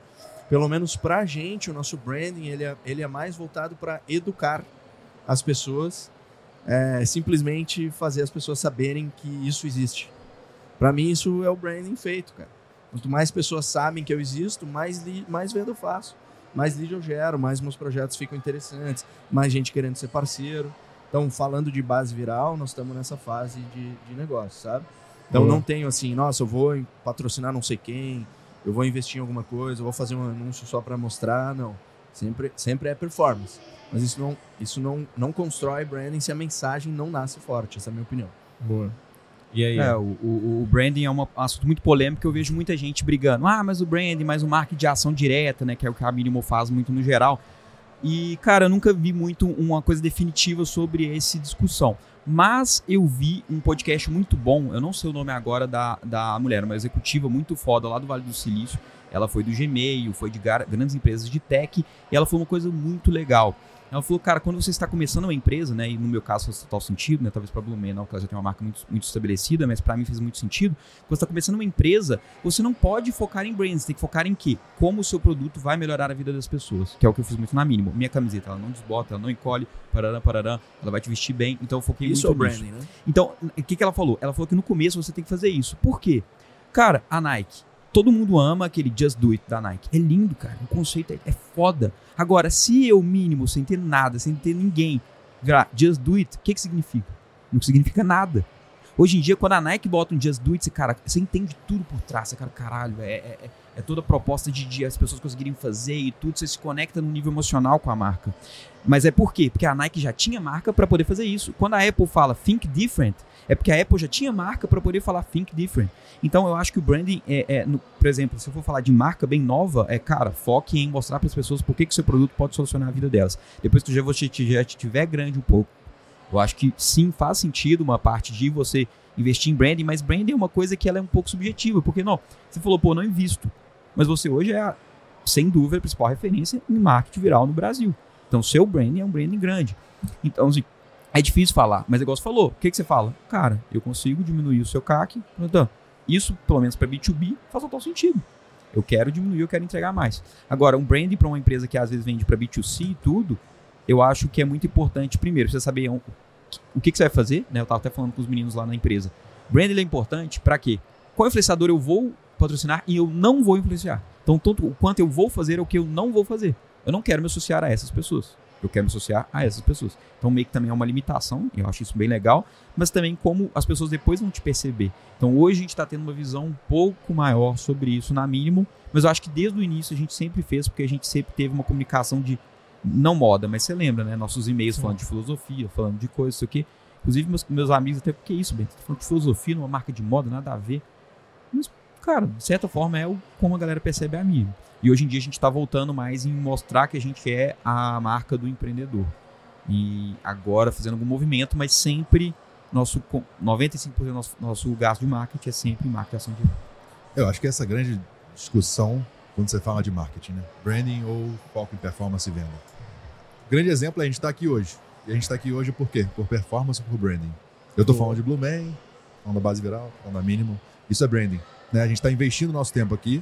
Pelo menos para a gente, o nosso branding ele é, ele é mais voltado para educar as pessoas, é, simplesmente fazer as pessoas saberem que isso existe. Para mim, isso é o branding feito, cara. Quanto mais pessoas sabem que eu existo, mais, li, mais venda eu faço. Mais lead eu gero, mais meus projetos ficam interessantes, mais gente querendo ser parceiro. Então, falando de base viral, nós estamos nessa fase de, de negócio, sabe? Então, não tenho assim, nossa, eu vou patrocinar não sei quem, eu vou investir em alguma coisa, eu vou fazer um anúncio só para mostrar, não. Sempre, sempre é performance. Mas isso não, isso não, não constrói branding se a mensagem não nasce forte, essa é a minha opinião. Boa. E aí? É, o, o, o branding é um assunto muito polêmico. Eu vejo muita gente brigando. Ah, mas o branding, mas o marketing de ação direta, né? Que é o que a Minimal faz muito no geral. E, cara, eu nunca vi muito uma coisa definitiva sobre essa discussão. Mas eu vi um podcast muito bom, eu não sei o nome agora da, da mulher, uma executiva muito foda lá do Vale do Silício. Ela foi do Gmail, foi de grandes empresas de tech, e ela falou uma coisa muito legal. Ela falou, cara, quando você está começando uma empresa, né, e no meu caso faz total sentido, né, talvez para a Blumen não, porque ela já tem uma marca muito, muito estabelecida, mas para mim fez muito sentido. Quando você está começando uma empresa, você não pode focar em brands, tem que focar em quê? Como o seu produto vai melhorar a vida das pessoas, que é o que eu fiz muito na mínima. Minha camiseta, ela não desbota, ela não encolhe, parará, parará, ela vai te vestir bem, então eu foquei isso muito é branding, nisso. né? Então, o que, que ela falou? Ela falou que no começo você tem que fazer isso. Por quê? Cara, a Nike, todo mundo ama aquele Just Do It da Nike. É lindo, cara. O conceito é, é foda. Agora, se eu, mínimo, sem ter nada, sem ter ninguém, virar Just Do It, o que, que significa? Não significa nada. Hoje em dia, quando a Nike bota um Just Do It, você, cara, você entende tudo por trás. Você, cara, caralho, é, é, é- é toda a proposta de, de as pessoas conseguirem fazer e tudo. Você se conecta no nível emocional com a marca. Mas é por quê? Porque a Nike já tinha marca para poder fazer isso. Quando a Apple fala Think Different, é porque a Apple já tinha marca para poder falar Think Different. Então eu acho que o branding é, é, no- por exemplo, se eu for falar de marca bem nova, é cara, foque em mostrar para as pessoas por que que seu produto pode solucionar a vida delas. Depois que você já tiver grande um pouco, eu acho que sim faz sentido uma parte de você investir em branding, mas branding é uma coisa que ela é um pouco subjetiva, porque não, você falou, pô, não invisto, mas você hoje é sem dúvida a principal referência em marketing viral no Brasil. Então seu branding é um branding grande. Então, assim, é difícil falar, mas igual você falou, o que, que você fala? Cara, eu consigo diminuir o seu CAC, então, isso, pelo menos para B2B, faz total sentido. Eu quero diminuir, eu quero entregar mais. Agora, um branding para uma empresa que às vezes vende para B2C e tudo, eu acho que é muito importante, primeiro, você saber o que, que você vai fazer, né? Eu tava até falando com os meninos lá na empresa. Branding é importante para quê? Qual influenciador eu vou patrocinar e eu não vou influenciar? Então, tanto o quanto eu vou fazer é o que eu não vou fazer. Eu não quero me associar a essas pessoas. Eu quero me associar a essas pessoas. Então, meio que também é uma limitação, eu acho isso bem legal, mas também como as pessoas depois vão te perceber. Então, hoje a gente está tendo uma visão um pouco maior sobre isso, na mínimo, mas eu acho que desde o início a gente sempre fez, porque a gente sempre teve uma comunicação de, não moda, mas você lembra, né? Nossos e-mails falando de filosofia, falando de coisas, isso aqui. Inclusive, meus, meus amigos até, que isso, Bento? Falando de filosofia numa marca de moda, nada a ver. Mas, cara, de certa forma é o, como a galera percebe amigo. E hoje em dia a gente está voltando mais em mostrar que a gente é a marca do empreendedor. E agora fazendo algum movimento, mas sempre nosso co- 95% do nosso, nosso gasto de marketing é sempre marketing ação direta. Eu acho que essa grande discussão quando você fala de marketing, né? Branding ou foco em performance e venda. Grande exemplo é a gente está aqui hoje. E a gente está aqui hoje por quê? Por performance ou por branding? Eu estou falando de Blue Man, falando da base viral, falando da mínimo. Isso é branding. Né? A gente está investindo nosso tempo aqui,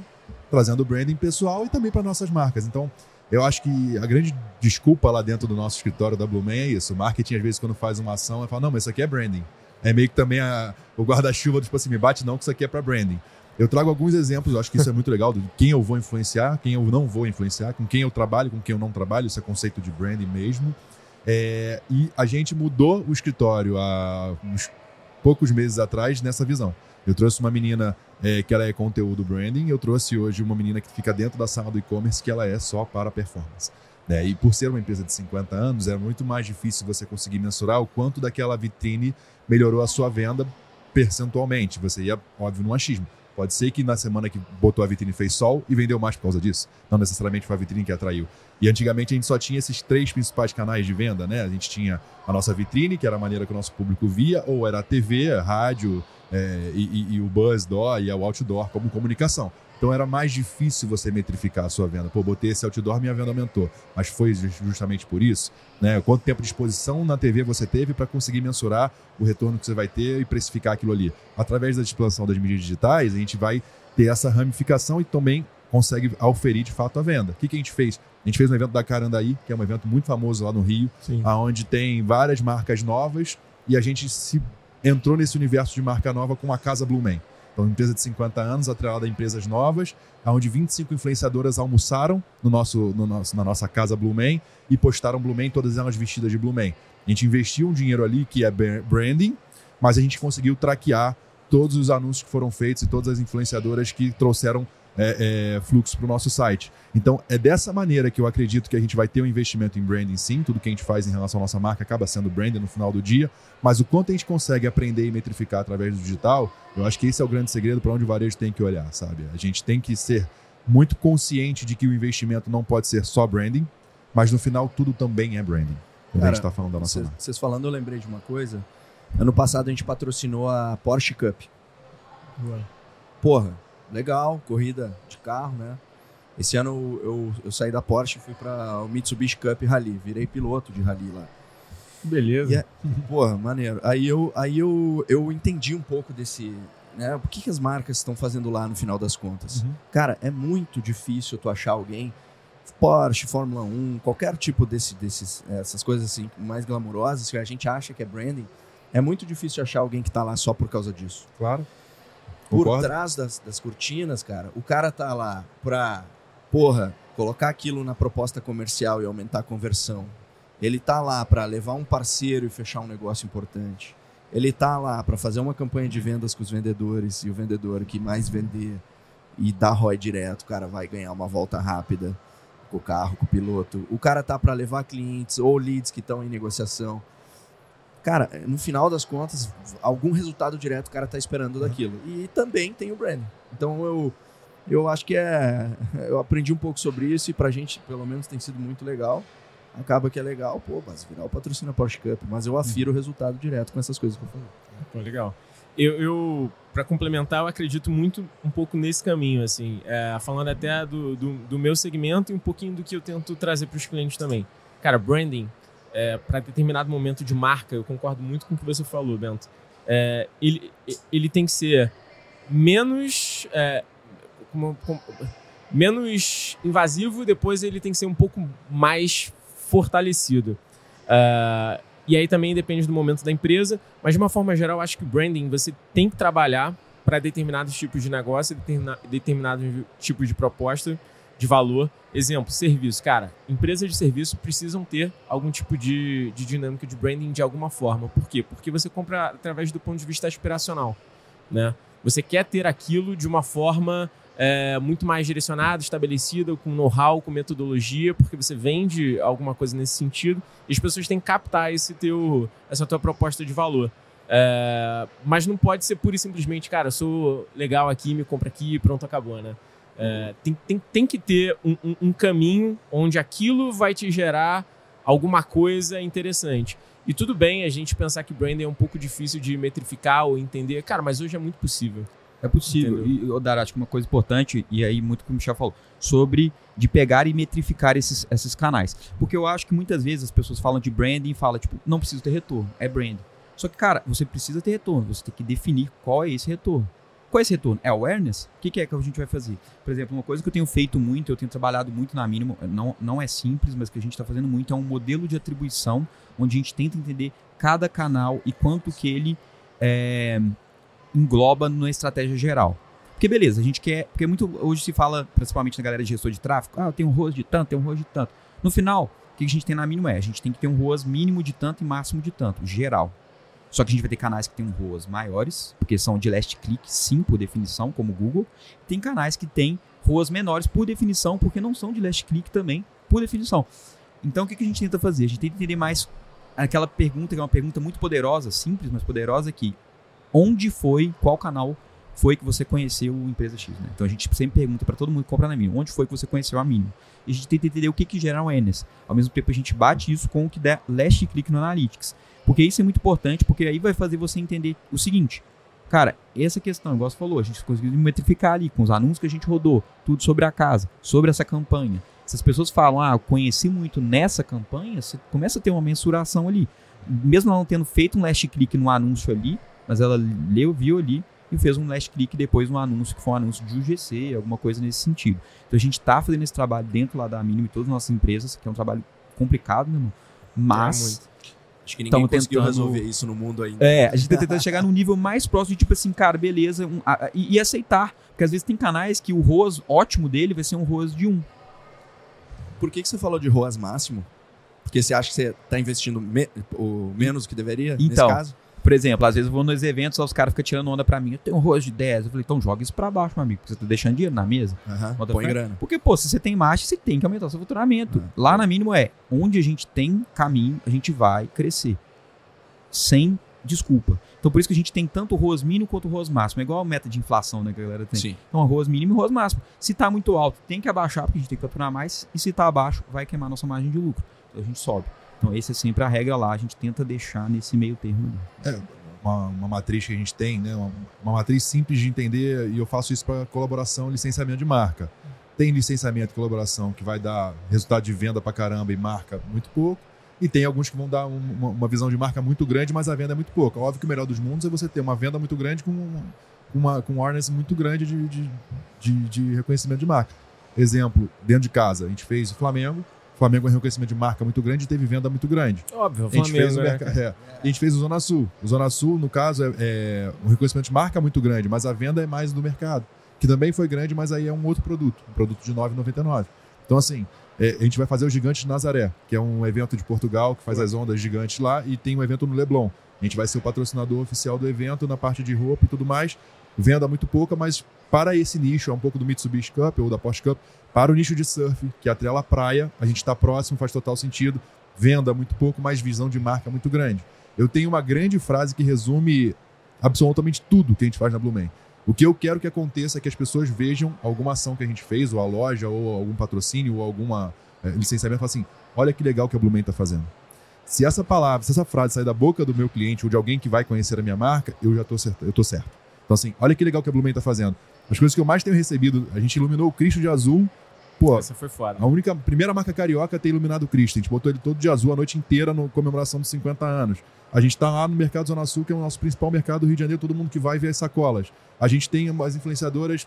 trazendo branding pessoal e também para nossas marcas. Então, eu acho que a grande desculpa lá dentro do nosso escritório da Blue Man é isso. O marketing, às vezes, quando faz uma ação, fala, não, mas isso aqui é branding. É meio que também a- o guarda-chuva, tipo assim, me bate não, que isso aqui é para branding. Eu trago alguns exemplos, eu acho que isso é muito legal, de quem eu vou influenciar, quem eu não vou influenciar, com quem eu trabalho, com quem eu não trabalho, isso é conceito de branding mesmo. É, e a gente mudou o escritório há uns poucos meses atrás nessa visão. Eu trouxe uma menina é, que ela é conteúdo branding, eu trouxe hoje uma menina que fica dentro da sala do e-commerce que ela é só para performance. né? E por ser uma empresa de 50 anos, é muito mais difícil você conseguir mensurar o quanto daquela vitrine melhorou a sua venda percentualmente. Você ia, óbvio, no achismo. Pode ser que na semana que botou a vitrine fez sol e vendeu mais por causa disso. Não necessariamente foi a vitrine que atraiu. E antigamente a gente só tinha esses três principais canais de venda, né? A gente tinha a nossa vitrine, que era a maneira que o nosso público via, ou era a TV, a rádio, é, e, e- e o buzz door e o outdoor como comunicação. Então era mais difícil você metrificar a sua venda. Pô, botei esse outdoor, minha venda aumentou. Mas foi ju- justamente por isso, né? Quanto tempo de exposição na TV você teve para conseguir mensurar o retorno que você vai ter e precificar aquilo ali? Através da expansão das mídias digitais, a gente vai ter essa ramificação e também consegue auferir de fato a venda. O que, que a gente fez? A gente fez um evento da Carandaí, que é um evento muito famoso lá no Rio, Sim. onde tem várias marcas novas e a gente se entrou nesse universo de marca nova com a Casa Blue Man. Então, empresa de 50 anos, atrelada a empresas novas, onde 25 influenciadoras almoçaram no nosso, no nosso, na nossa casa Blue Man e postaram Blue Man, todas elas vestidas de Blue Man. A gente investiu um dinheiro ali que é branding, mas a gente conseguiu traquear todos os anúncios que foram feitos e todas as influenciadoras que trouxeram é, é, fluxo para o nosso site. Então, é dessa maneira que eu acredito que a gente vai ter um investimento em branding, sim. Tudo que a gente faz em relação à nossa marca acaba sendo branding no final do dia. Mas o quanto a gente consegue aprender e metrificar através do digital, eu acho que esse é o grande segredo para onde o varejo tem que olhar, sabe? A gente tem que ser muito consciente de que o investimento não pode ser só branding, mas no final tudo também é branding. Quando Cara, a gente está falando da nossa marca. Vocês falando, eu lembrei de uma coisa. Ano passado a gente patrocinou a Porsche Cup. Ué. Porra, legal, corrida de carro, né? Esse ano eu, eu saí da Porsche e fui para o Mitsubishi Cup Rally, virei piloto de rally lá. Beleza. É, porra, maneiro. Aí eu, aí eu, eu entendi um pouco desse. Né, o que, que as marcas estão fazendo lá no final das contas? Uhum. Cara, é muito difícil tu achar alguém. Porsche, Fórmula 1, qualquer tipo desse, desses, essas coisas assim mais glamurosas que a gente acha que é branding, é muito difícil achar alguém que está lá só por causa disso. Claro. Por Concordo. trás das, das cortinas, cara, o cara tá lá pra, porra, colocar aquilo na proposta comercial e aumentar a conversão. Ele tá lá para levar um parceiro e fechar um negócio importante. Ele tá lá para fazer uma campanha de vendas com os vendedores e o vendedor que mais vender e dar ROI direto, o cara vai ganhar uma volta rápida com o carro, com o piloto. O cara tá para levar clientes ou leads que estão em negociação cara, no final das contas, algum resultado direto o cara tá esperando uhum. daquilo. E também tem o branding. Então eu, eu acho que é. Eu aprendi um pouco sobre isso e pra gente, pelo menos, tem sido muito legal. Acaba que é legal, pô, mas virar o patrocínio Porsche Cup, mas eu afiro uhum. o resultado direto com essas coisas que eu falei. Pô, legal. Eu, eu para complementar, eu acredito muito um pouco nesse caminho, assim, é, falando até do, do, do meu segmento e um pouquinho do que eu tento trazer para os clientes também. Cara, branding é, para determinado momento de marca, eu concordo muito com o que você falou, Bento. É, ele, ele tem que ser menos, é, como, como, menos invasivo, depois ele tem que ser um pouco mais fortalecido. Uh, e aí também depende do momento da empresa, mas de uma forma geral, acho que branding você tem que trabalhar para determinados tipos de negócio, determinados tipos de proposta de valor. Exemplo, serviço. Cara, empresas de serviço precisam ter algum tipo de, de dinâmica de branding de alguma forma. Por quê? Porque você compra através do ponto de vista aspiracional. Né? Você quer ter aquilo de uma forma é, muito mais direcionada, estabelecida, com know-how, com metodologia, porque você vende alguma coisa nesse sentido e as pessoas têm que captar esse teu, essa tua proposta de valor. É, mas não pode ser pura e simplesmente, cara, eu sou legal aqui, me compra aqui e pronto, acabou, né? É, tem, tem, tem que ter um, um, um, caminho onde aquilo vai te gerar alguma coisa interessante. E tudo bem a gente pensar que branding é um pouco difícil de metrificar ou entender. Cara, mas hoje é muito possível. É possível. Entendeu? E, Dar, acho que uma coisa importante, e aí muito que o Michel falou, sobre de pegar e metrificar esses, esses canais. Porque eu acho que muitas vezes as pessoas falam de branding e falam, tipo, não precisa ter retorno, é branding. Só que, cara, você precisa ter retorno, você tem que definir qual é esse retorno. Qual é esse retorno? É awareness? O que, que, é que a gente vai fazer? Por exemplo, uma coisa que eu tenho feito muito, eu tenho trabalhado muito na mínima, não, não é simples, mas que a gente está fazendo muito, é um modelo de atribuição, onde a gente tenta entender cada canal e quanto que ele é, engloba na estratégia geral. Porque beleza, a gente quer. Porque muito hoje se fala, principalmente na galera de gestor de tráfego, ah, tem um ROAS de tanto, tem um ROAS de tanto. No final, o que a gente tem na mínima é, a gente tem que ter um ROAS mínimo de tanto e máximo de tanto, geral. Só que a gente vai ter canais que um ROAS maiores, porque são de last click, sim, por definição, como o Google. Tem canais que têm ROAS menores, por definição, porque não são de last click também, por definição. Então, o que, a gente tenta fazer? A gente tenta entender mais aquela pergunta, que é uma pergunta muito poderosa, simples, mas poderosa, que onde foi, qual canal foi que você conheceu a empresa X, né? Então a gente sempre pergunta para todo mundo que compra na Mínimo, onde foi que você conheceu a Mínimo? E a gente tenta entender o que, que gera awareness. Ao mesmo tempo a gente bate isso com o que der last click no Analytics. Porque isso é muito importante, porque aí vai fazer você entender o seguinte. Cara, essa questão, igual você falou, a gente conseguiu metrificar ali com os anúncios que a gente rodou, tudo sobre a casa, sobre essa campanha. Se as pessoas falam, ah, eu conheci muito nessa campanha, você começa a ter uma mensuração ali. Mesmo ela não tendo feito um last click no anúncio ali, mas ela leu, viu ali e fez um last click depois no anúncio, que foi um anúncio de UGC, alguma coisa nesse sentido. Então a gente está fazendo esse trabalho dentro lá da Mínima e todas as nossas empresas, que é um trabalho complicado, né, irmão? Mas. Acho que ninguém conseguiu tentando- resolver isso no mundo ainda. É, a gente tá tentando chegar num nível mais próximo de tipo assim, cara, beleza, um- a- a- e, e aceitar. Porque às vezes tem canais que o ROAS ótimo dele vai ser um ROAS de um. Por que, que você falou de ROAS máximo? Porque você acha que você tá investindo me- o menos do que deveria Então, nesse caso? Por exemplo, às vezes eu vou nos eventos, os caras ficam tirando onda pra mim. Eu tenho um ROAS de 10. Eu falei, então joga isso pra baixo, meu amigo, porque você tá deixando dinheiro na mesa. Põe grana. Porque, pô, se você tem marcha, você tem que aumentar o seu faturamento. Ah. Lá na mínimo é, onde a gente tem caminho, a gente vai crescer. Sem desculpa. Então por isso que a gente tem tanto o ROAS mínimo quanto o ROAS máximo. É igual a meta de inflação, né, que a galera tem. Sim. Então, arroz mínimo e arroz máximo. Se tá muito alto, tem que abaixar, porque a gente tem que faturar mais. E se tá abaixo, vai queimar nossa margem de lucro. Então a gente sobe. Então, essa é sempre a regra lá. A gente tenta deixar nesse meio termo. É, uma, uma matriz que a gente tem, né? Uma, uma matriz simples de entender, e eu faço isso para colaboração e licenciamento de marca. Tem licenciamento e colaboração que vai dar resultado de venda pra caramba e marca muito pouco. E tem alguns que vão dar um- uma, uma visão de marca muito grande, mas a venda é muito pouca. Óbvio que o melhor dos mundos é você ter uma venda muito grande com, com uma, com um awareness muito grande de, de, de, de reconhecimento de marca. Exemplo, dentro de casa, a gente fez o Flamengo. Flamengo é um reconhecimento de marca muito grande e teve venda muito grande. Óbvio, A gente, fez o Flamengo, né, é. A gente fez o Zona Sul. O Zona Sul, no caso, é, é um reconhecimento de marca muito grande, mas a venda é mais do mercado, que também foi grande, mas aí é um outro produto, um produto de R$ 9,99. Então, assim, é, a gente vai fazer o Gigante de Nazaré, que é um evento de Portugal que faz as ondas gigantes lá, e tem um evento no Leblon. A gente vai ser o patrocinador oficial do evento na parte de roupa e tudo mais. Venda muito pouca, mas para esse nicho, é um pouco do Mitsubishi Cup ou da Porsche Cup, para o nicho de surf, que é atrela à praia, a gente está próximo, faz total sentido. Venda muito pouco, mas visão de marca muito grande. Eu tenho uma grande frase que resume absolutamente tudo que a gente faz na Blue Man. O que eu quero que aconteça é que as pessoas vejam alguma ação que a gente fez, ou a loja, ou algum patrocínio, ou alguma eh, licenciamento, e falar assim: olha que legal que a Blue Man está fazendo. Se essa palavra, se essa frase sair da boca do meu cliente ou de alguém que vai conhecer a minha marca, eu já tô certo. Eu tô certo. Então, assim, olha que legal que a Blue Man está fazendo. As coisas que eu mais tenho recebido, a gente iluminou o Cristo de azul. Pô, Essa foi foda. a única, primeira marca carioca a ter iluminado o Cristo. A gente botou ele todo de azul a noite inteira na comemoração dos 50 anos. A gente está lá no Mercado Zona Sul, que é o nosso principal mercado do Rio de Janeiro, todo mundo que vai vê as sacolas. A gente tem umas influenciadoras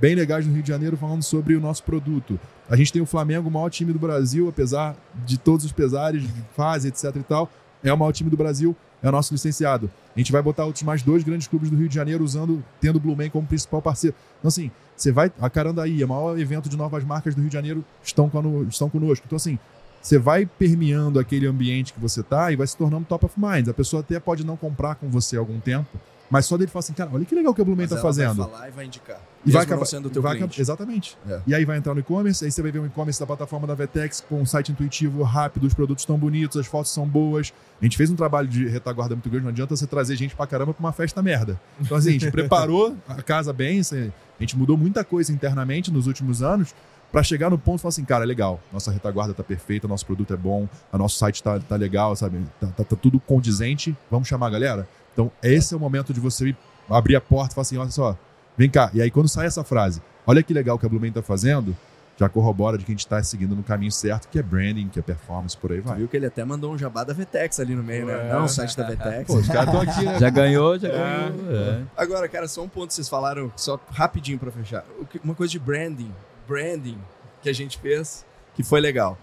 bem legais no Rio de Janeiro falando sobre o nosso produto. A gente tem o Flamengo, o maior time do Brasil, apesar de todos os pesares de fase, etc e tal. É o maior time do Brasil, é o nosso licenciado. A gente vai botar outros mais dois grandes clubes do Rio de Janeiro usando, tendo o Blue Man como principal parceiro. Então, assim, você vai. A Carandaí, o maior evento de novas marcas do Rio de Janeiro, estão, cano- estão conosco. Então, assim, você vai permeando aquele ambiente que você tá e vai se tornando top of mind. A pessoa até pode não comprar com você há algum tempo, mas só dele falar assim, cara, olha que legal que a Blue Man Mas tá ela fazendo. vai falar e vai indicar. E vai acabar sendo teu vai cliente. acabar- Exatamente. É. E aí vai entrar no e-commerce, aí você vai ver um e-commerce da plataforma da Vetex com um site intuitivo, rápido, os produtos estão bonitos, as fotos são boas. A gente fez um trabalho de retaguarda muito grande, não adianta você trazer gente pra caramba pra uma festa merda. Então, assim, a gente (laughs) preparou a casa bem, assim, a gente mudou muita coisa internamente nos últimos anos pra chegar no ponto e falar assim, cara, é legal, nossa retaguarda tá perfeita, nosso produto é bom, o nosso site tá, tá legal, sabe? Tá, tá- tá tudo condizente, vamos chamar a galera? Então, esse é o momento de você abrir a porta e falar assim, olha só, vem cá. E aí, quando sai essa frase, olha que legal que a Blue Man tá fazendo, já corrobora de que a gente tá seguindo no caminho certo, que é branding, que é performance, por aí Tu vai. viu que ele até mandou um jabá da Vetex ali no meio, né? É. Não, o site da Vetex. Pô, os caras estão aqui, né? Já ganhou, já É. ganhou. é. Agora, cara, só um ponto que vocês falaram, só rapidinho pra fechar. O que- Uma coisa de branding, branding que a gente fez, que foi legal.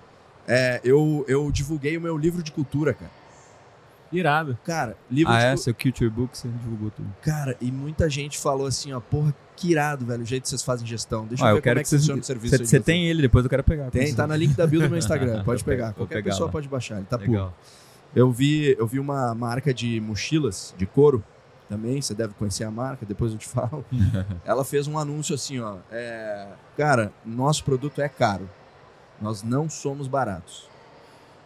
É, eu, eu divulguei o meu livro de cultura, cara. Irado. Cara, livro Ah, de é? Seu Culture Book, você divulgou tudo. Cara, e muita gente falou assim, ó, porra, que irado, velho, o jeito que vocês fazem gestão. Deixa Ah, eu eu ver quero como é que que você. funciona o serviço. Você vocês. tem ele, depois eu quero pegar. Tem, tá na link da bio do meu (laughs) Instagram, pode pegar, Qualquer pegar pessoa lá. pode baixar, ele tá puro. Legal. Eu vi, eu vi uma marca de mochilas de couro também, você deve conhecer a marca, depois eu te (laughs) falo. Ela fez um anúncio assim, ó, é, cara, nosso produto é caro. Nós não somos baratos.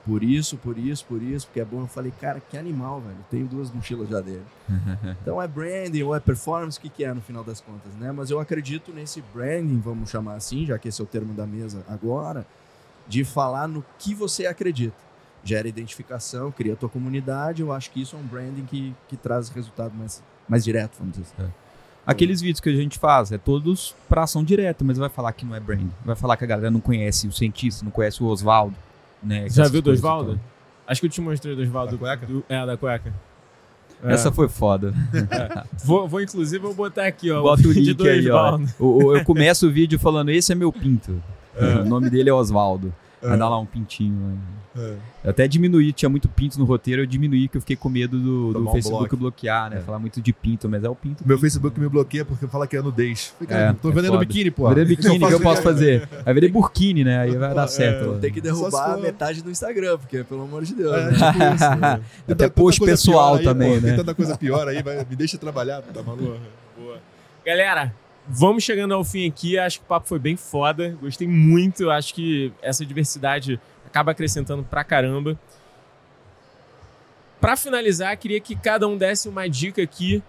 Por isso, por isso, por isso, porque é bom. Eu falei, cara, que animal, velho. Tenho duas mochilas já dele. (laughs) Então é branding ou é performance, o que, que é no final das contas, né? Mas eu acredito nesse branding, vamos chamar assim, já que esse é o termo da mesa agora, de falar no que você acredita. Gera identificação, cria a tua comunidade. Eu acho que isso é um branding que, que traz resultado mais, mais direto, vamos dizer assim. Aqueles vídeos que a gente faz, é todos pra ação direta, mas vai falar que não é brand. Vai falar que a galera não conhece o cientista, não conhece o Oswaldo. Né, Já essas viu do. Acho que eu te mostrei do Oswaldo. Da cueca? do- é, da cueca. É. (laughs) Essa foi foda. (laughs) Vou, vou, inclusive, vou botar aqui, ó. Bota o vídeo link do aí, ó. Oswaldo. O- o- eu começo o vídeo falando, esse é meu pinto. É. O nome dele é Oswaldo. Vai dar lá um pintinho. Né? É. Eu até diminuí, tinha muito pinto no roteiro, eu diminuí que eu fiquei com medo do, do um Facebook bloco. bloquear, né? É. Falar muito de pinto, mas é o pinto. Meu Facebook me bloqueia porque fala que é nudez. Falei, cara, É, tô é vendendo foda. biquíni, pô. Vender (laughs) biquíni, que eu posso fazer? Vai vender burkini, né? Aí vai dar certo. lá. Tem que derrubar metade do Instagram, porque, pelo amor de Deus. É, né? tipo isso. (laughs) né? Tem Até tanta post pessoal aí, também, pô, né? Tem tanta coisa pior aí, vai, me deixa trabalhar, tá maluco? Boa. Galera, vamos chegando ao fim aqui. Acho que o papo foi bem foda. Gostei muito. Acho que essa diversidade acaba acrescentando pra caramba. Pra finalizar, queria que cada um desse uma dica aqui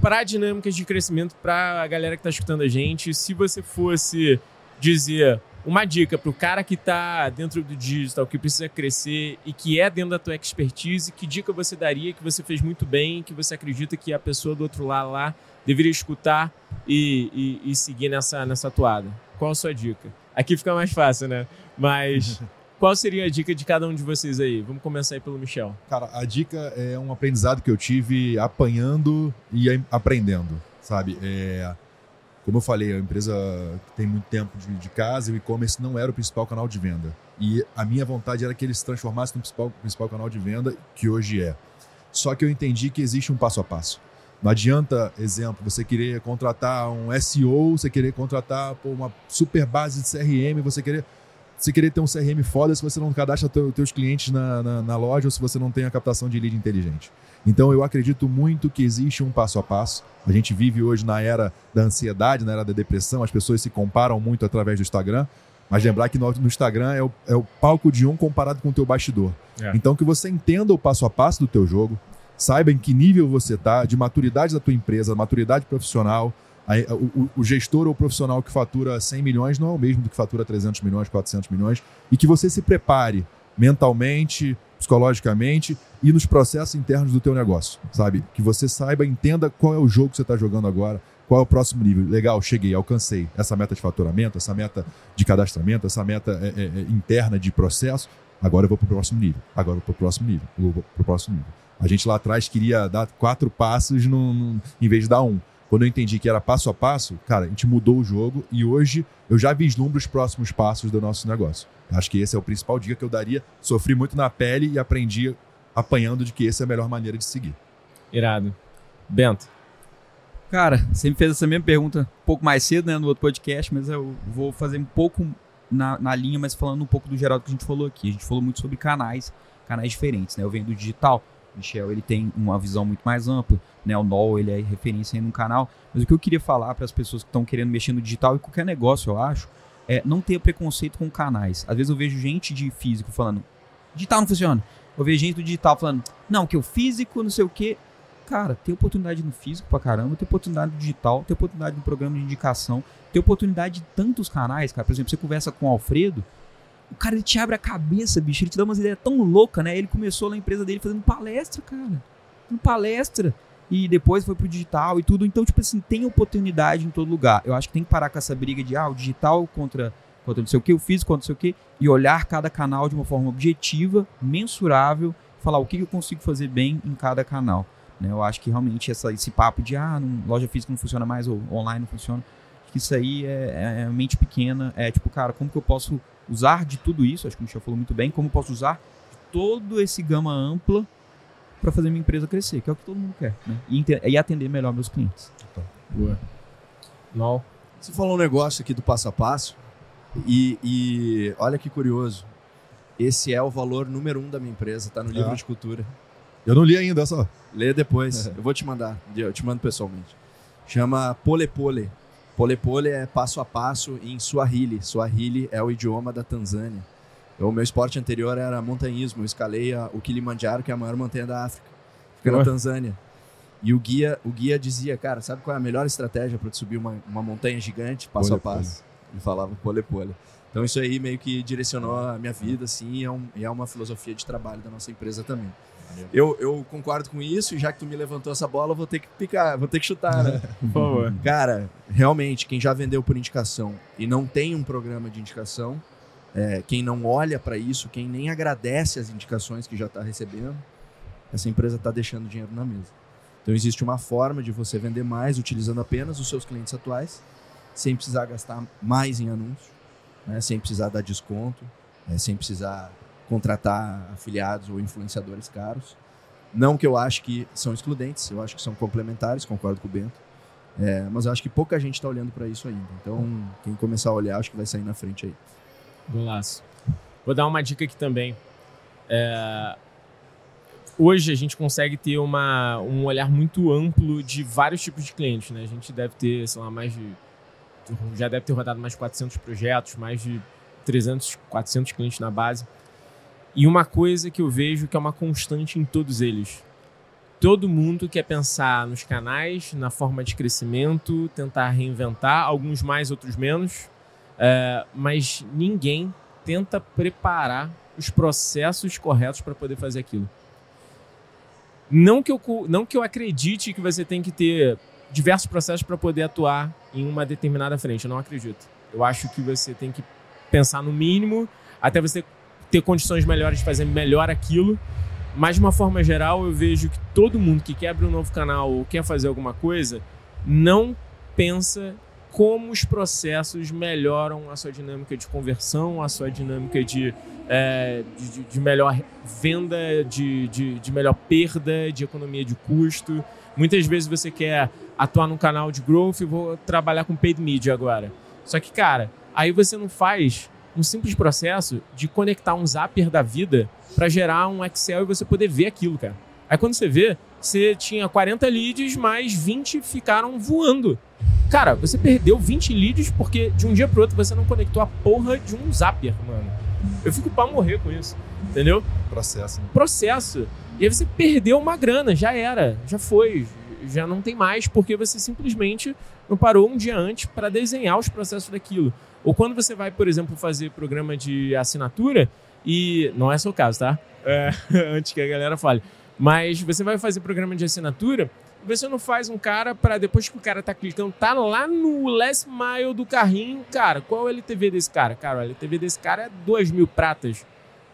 para dinâmicas de crescimento para a galera que tá escutando a gente. Se você fosse dizer uma dica pro cara que tá dentro do digital, que precisa crescer e que é dentro da tua expertise, que dica você daria que você fez muito bem, que você acredita que a pessoa do outro lado lá deveria escutar e, e- e seguir nessa, nessa toada? Qual a sua dica? Aqui fica mais fácil, né? Mas (laughs) qual seria a dica de cada um de vocês aí? Vamos começar aí pelo Michel. Cara, a dica é um aprendizado que eu tive apanhando e aprendendo, sabe? É, como eu falei, a empresa tem muito tempo de, de casa e o e-commerce não era o principal canal de venda. E a minha vontade era que ele se transformasse no principal, principal canal de venda, que hoje é. Só que eu entendi que existe um passo a passo. Não adianta, exemplo, você querer contratar um SEO, você querer contratar pô, uma super base de CRM, você querer você querer ter um CRM foda se você não cadastra teu, teus clientes na, na, na loja ou se você não tem a captação de lead inteligente. Então eu acredito muito que existe um passo a passo. A gente vive hoje na era da ansiedade, na era da depressão, as pessoas se comparam muito através do Instagram. Mas lembrar que no, no Instagram é o, é o palco de um comparado com o teu bastidor. É. Então que você entenda o passo a passo do teu jogo, saiba em que nível você está, de maturidade da tua empresa, maturidade profissional. O, o- o gestor ou profissional que fatura 100 milhões não é o mesmo do que fatura 300 milhões, 400 milhões. E que você se prepare mentalmente, psicologicamente e nos processos internos do teu negócio, sabe? Que você saiba, entenda qual é o jogo que você está jogando agora, qual é o próximo nível. Legal, cheguei, alcancei essa meta de faturamento, essa meta de cadastramento, essa meta é, é, é, interna de processo. Agora eu vou para o próximo nível. Agora eu vou para o próximo nível. Eu vou para o próximo nível. A gente lá atrás queria dar quatro passos num- num- em vez de dar um. Quando eu entendi que era passo a passo, cara, a gente mudou o jogo e hoje eu já vislumbro os próximos passos do nosso negócio. Acho que esse é o principal dica que eu daria. Sofri muito na pele e aprendi apanhando de que essa é a melhor maneira de seguir. Irado. Bento. Cara, você me fez essa mesma pergunta um pouco mais cedo, né, no outro podcast, mas eu vou fazer um pouco na, na linha, mas falando um pouco do geral do que a gente falou aqui. A gente falou muito sobre canais, canais diferentes, né? Eu venho do digital, Michel, ele tem uma visão muito mais ampla, né? O Noel, ele é referência aí no canal. Mas o que eu queria falar para as pessoas que estão querendo mexer no digital e qualquer negócio, eu acho, é não ter preconceito com canais. Às vezes eu vejo gente de físico falando, digital não funciona. Eu vejo gente do digital falando, não, que o físico, não sei o quê. Cara, tem oportunidade no físico pra caramba, tem oportunidade no digital, tem oportunidade no programa de indicação, tem oportunidade de tantos canais, cara. Por exemplo, você conversa com o Alfredo, o cara ele te abre a cabeça, bicho, ele te dá umas ideias tão loucas, né? Ele começou na empresa dele fazendo palestra, cara. Fazendo palestra. E depois foi pro digital e tudo. Então, tipo assim, tem oportunidade em todo lugar. Eu acho que tem que parar com essa briga de, ah, o digital contra, contra não sei o que, o físico contra não sei o que, e olhar cada canal de uma forma objetiva, mensurável, falar o que eu consigo fazer bem em cada canal. Né? Eu acho que realmente essa, esse papo de, ah, não, loja física não funciona mais, ou online não funciona, acho que isso aí é, é mente pequena. É tipo, cara, como que eu posso usar de tudo isso? Acho que o Michel falou muito bem. Como eu posso usar de todo esse gama ampla para fazer minha empresa crescer, que é o que todo mundo quer, né? E, e atender melhor meus clientes. Boa. Nol. Você falou um negócio aqui do passo a passo e, e olha que curioso. Esse é o valor número um da minha empresa, tá no livro Ah. de cultura. Eu não li ainda, só. Lê depois. (laughs) Eu vou te mandar. Eu te mando pessoalmente. Chama Pole Pole. Pole Pole é passo a passo em Swahili. Swahili é o idioma da Tanzânia. O meu esporte anterior era montanhismo. Eu escalei a- o Kilimanjaro, que é a maior montanha da África. Fica na. Tanzânia. E o guia, o guia dizia, cara, sabe qual é a melhor estratégia para subir uma, uma montanha gigante, passo a Pole passo? Ele falava pole pole. Então isso aí meio que direcionou a minha vida, assim, e é, um- e é uma filosofia de trabalho da nossa empresa também. Eu, eu concordo com isso, e já que tu me levantou essa bola, eu vou ter que picar, vou ter que chutar, né? (laughs) Por favor. Cara, realmente, quem já vendeu por indicação e não tem um programa de indicação, é, quem não olha para isso, quem nem agradece as indicações que já está recebendo, essa empresa está deixando dinheiro na mesa. Então existe uma forma de você vender mais utilizando apenas os seus clientes atuais, sem precisar gastar mais em anúncio, né, sem precisar dar desconto. é, sem precisar contratar afiliados ou influenciadores caros. Não que eu acho que são excludentes, eu acho que são complementares, concordo com o Bento. É, mas eu acho que pouca gente está olhando para isso ainda. Então, quem começar a olhar, acho que vai sair na frente aí. Golaço. Vou dar uma dica aqui também. É, hoje a gente consegue ter uma, um olhar muito amplo de vários tipos de clientes. Né? A gente deve ter, sei lá, mais de. Já deve ter rodado mais de 400 projetos, mais de 300, 400 clientes na base. E uma coisa que eu vejo que é uma constante em todos eles. Todo mundo quer pensar nos canais, na forma de crescimento, tentar reinventar, alguns mais, outros menos, é, mas ninguém tenta preparar os processos corretos para poder fazer aquilo. Não que, eu, não que eu acredite que você tem que ter diversos processos para poder atuar em uma determinada frente. Eu não acredito. Eu acho que você tem que pensar no mínimo até você ter condições melhores de fazer melhor aquilo. Mas de uma forma geral, eu vejo que todo mundo que quer abrir um novo canal ou quer fazer alguma coisa não pensa como os processos melhoram a sua dinâmica de conversão, a sua dinâmica de, é, de, de, melhor venda, de, de, de melhor perda, de economia de custo. Muitas vezes você quer atuar num canal de growth e vou trabalhar com paid media agora. Só que, cara, aí você não faz um simples processo de conectar um zapper da vida para gerar um Excel e você poder ver aquilo, cara. Aí quando você vê, você tinha 40 leads, mas 20 ficaram voando. Cara, você perdeu 20 leads porque de um dia pro outro você não conectou a porra de um zapper, mano. Eu fico para morrer com isso, entendeu? Processo. Né? Processo. E aí você perdeu uma grana, já era, já foi, já não tem mais, porque você simplesmente não parou um dia antes para desenhar os processos daquilo. Ou quando você vai, por exemplo, fazer programa de assinatura, e não é seu caso, tá? É, (laughs) antes que a galera fale. Mas você vai fazer programa de assinatura, você não faz um cara para depois que o cara tá clicando, tá lá no last mile do carrinho, cara, qual é o LTV desse cara? Cara, o LTV desse cara é 2 mil pratas.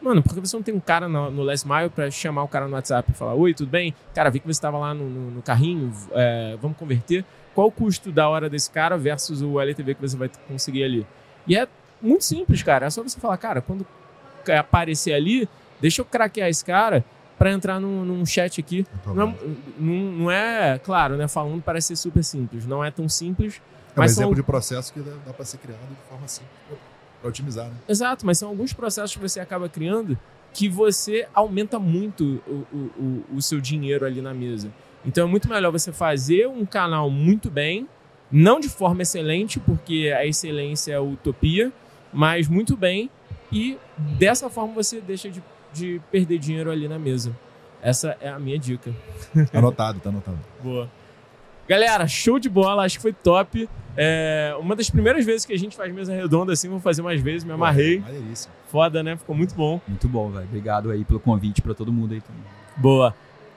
Mano, porque você não tem um cara no, no last mile pra chamar o cara no WhatsApp e falar: Oi, tudo bem? Cara, vi que você estava lá no, no, no carrinho, é, vamos converter. Qual o custo da hora desse cara versus o LTV que você vai conseguir ali? E é muito simples, cara. É só você falar, cara, quando aparecer ali, deixa eu craquear esse cara para entrar num, num, chat aqui. Não é, não, não é, claro, né? Falando parece ser super simples. Não é tão simples. É um exemplo são... de processo que dá para ser criado de forma simples para otimizar, né? Exato, mas são alguns processos que você acaba criando que você aumenta muito o, o, o, seu dinheiro ali na mesa. Então é muito melhor você fazer um canal muito bem, não de forma excelente, porque a excelência é a utopia, mas muito bem, e dessa forma você deixa de, de perder dinheiro ali na mesa. Essa é a minha dica. Anotado, tá anotado. Boa. Galera, show de bola, acho que foi top. É, uma das primeiras vezes que a gente faz mesa redonda assim, vou fazer mais vezes, me amarrei. Isso. Foda, né? Ficou muito bom. Muito bom, velho. Obrigado aí pelo convite para todo mundo aí também. Boa.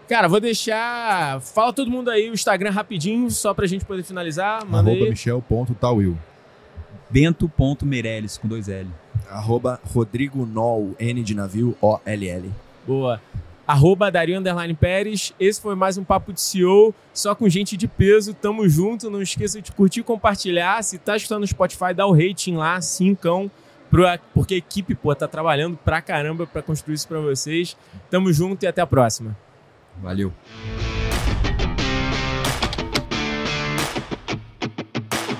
Cara, vou deixar. Fala todo mundo aí o Instagram rapidinho, só pra gente poder finalizar. Manda Arroba michel.tawil. Bento.meirelles com dois L. Arroba Rodrigo Nol, N de navio, O-L-L. Boa arroba Dario Underline Pérez. Esse foi mais um Papo de CEO, só com gente de peso. Tamo junto. Não esqueça de curtir e compartilhar. Se tá escutando no Spotify, dá o rating lá, cincão. Porque a equipe, pô, tá trabalhando pra caramba pra construir isso pra vocês. Tamo junto e até a próxima. Valeu.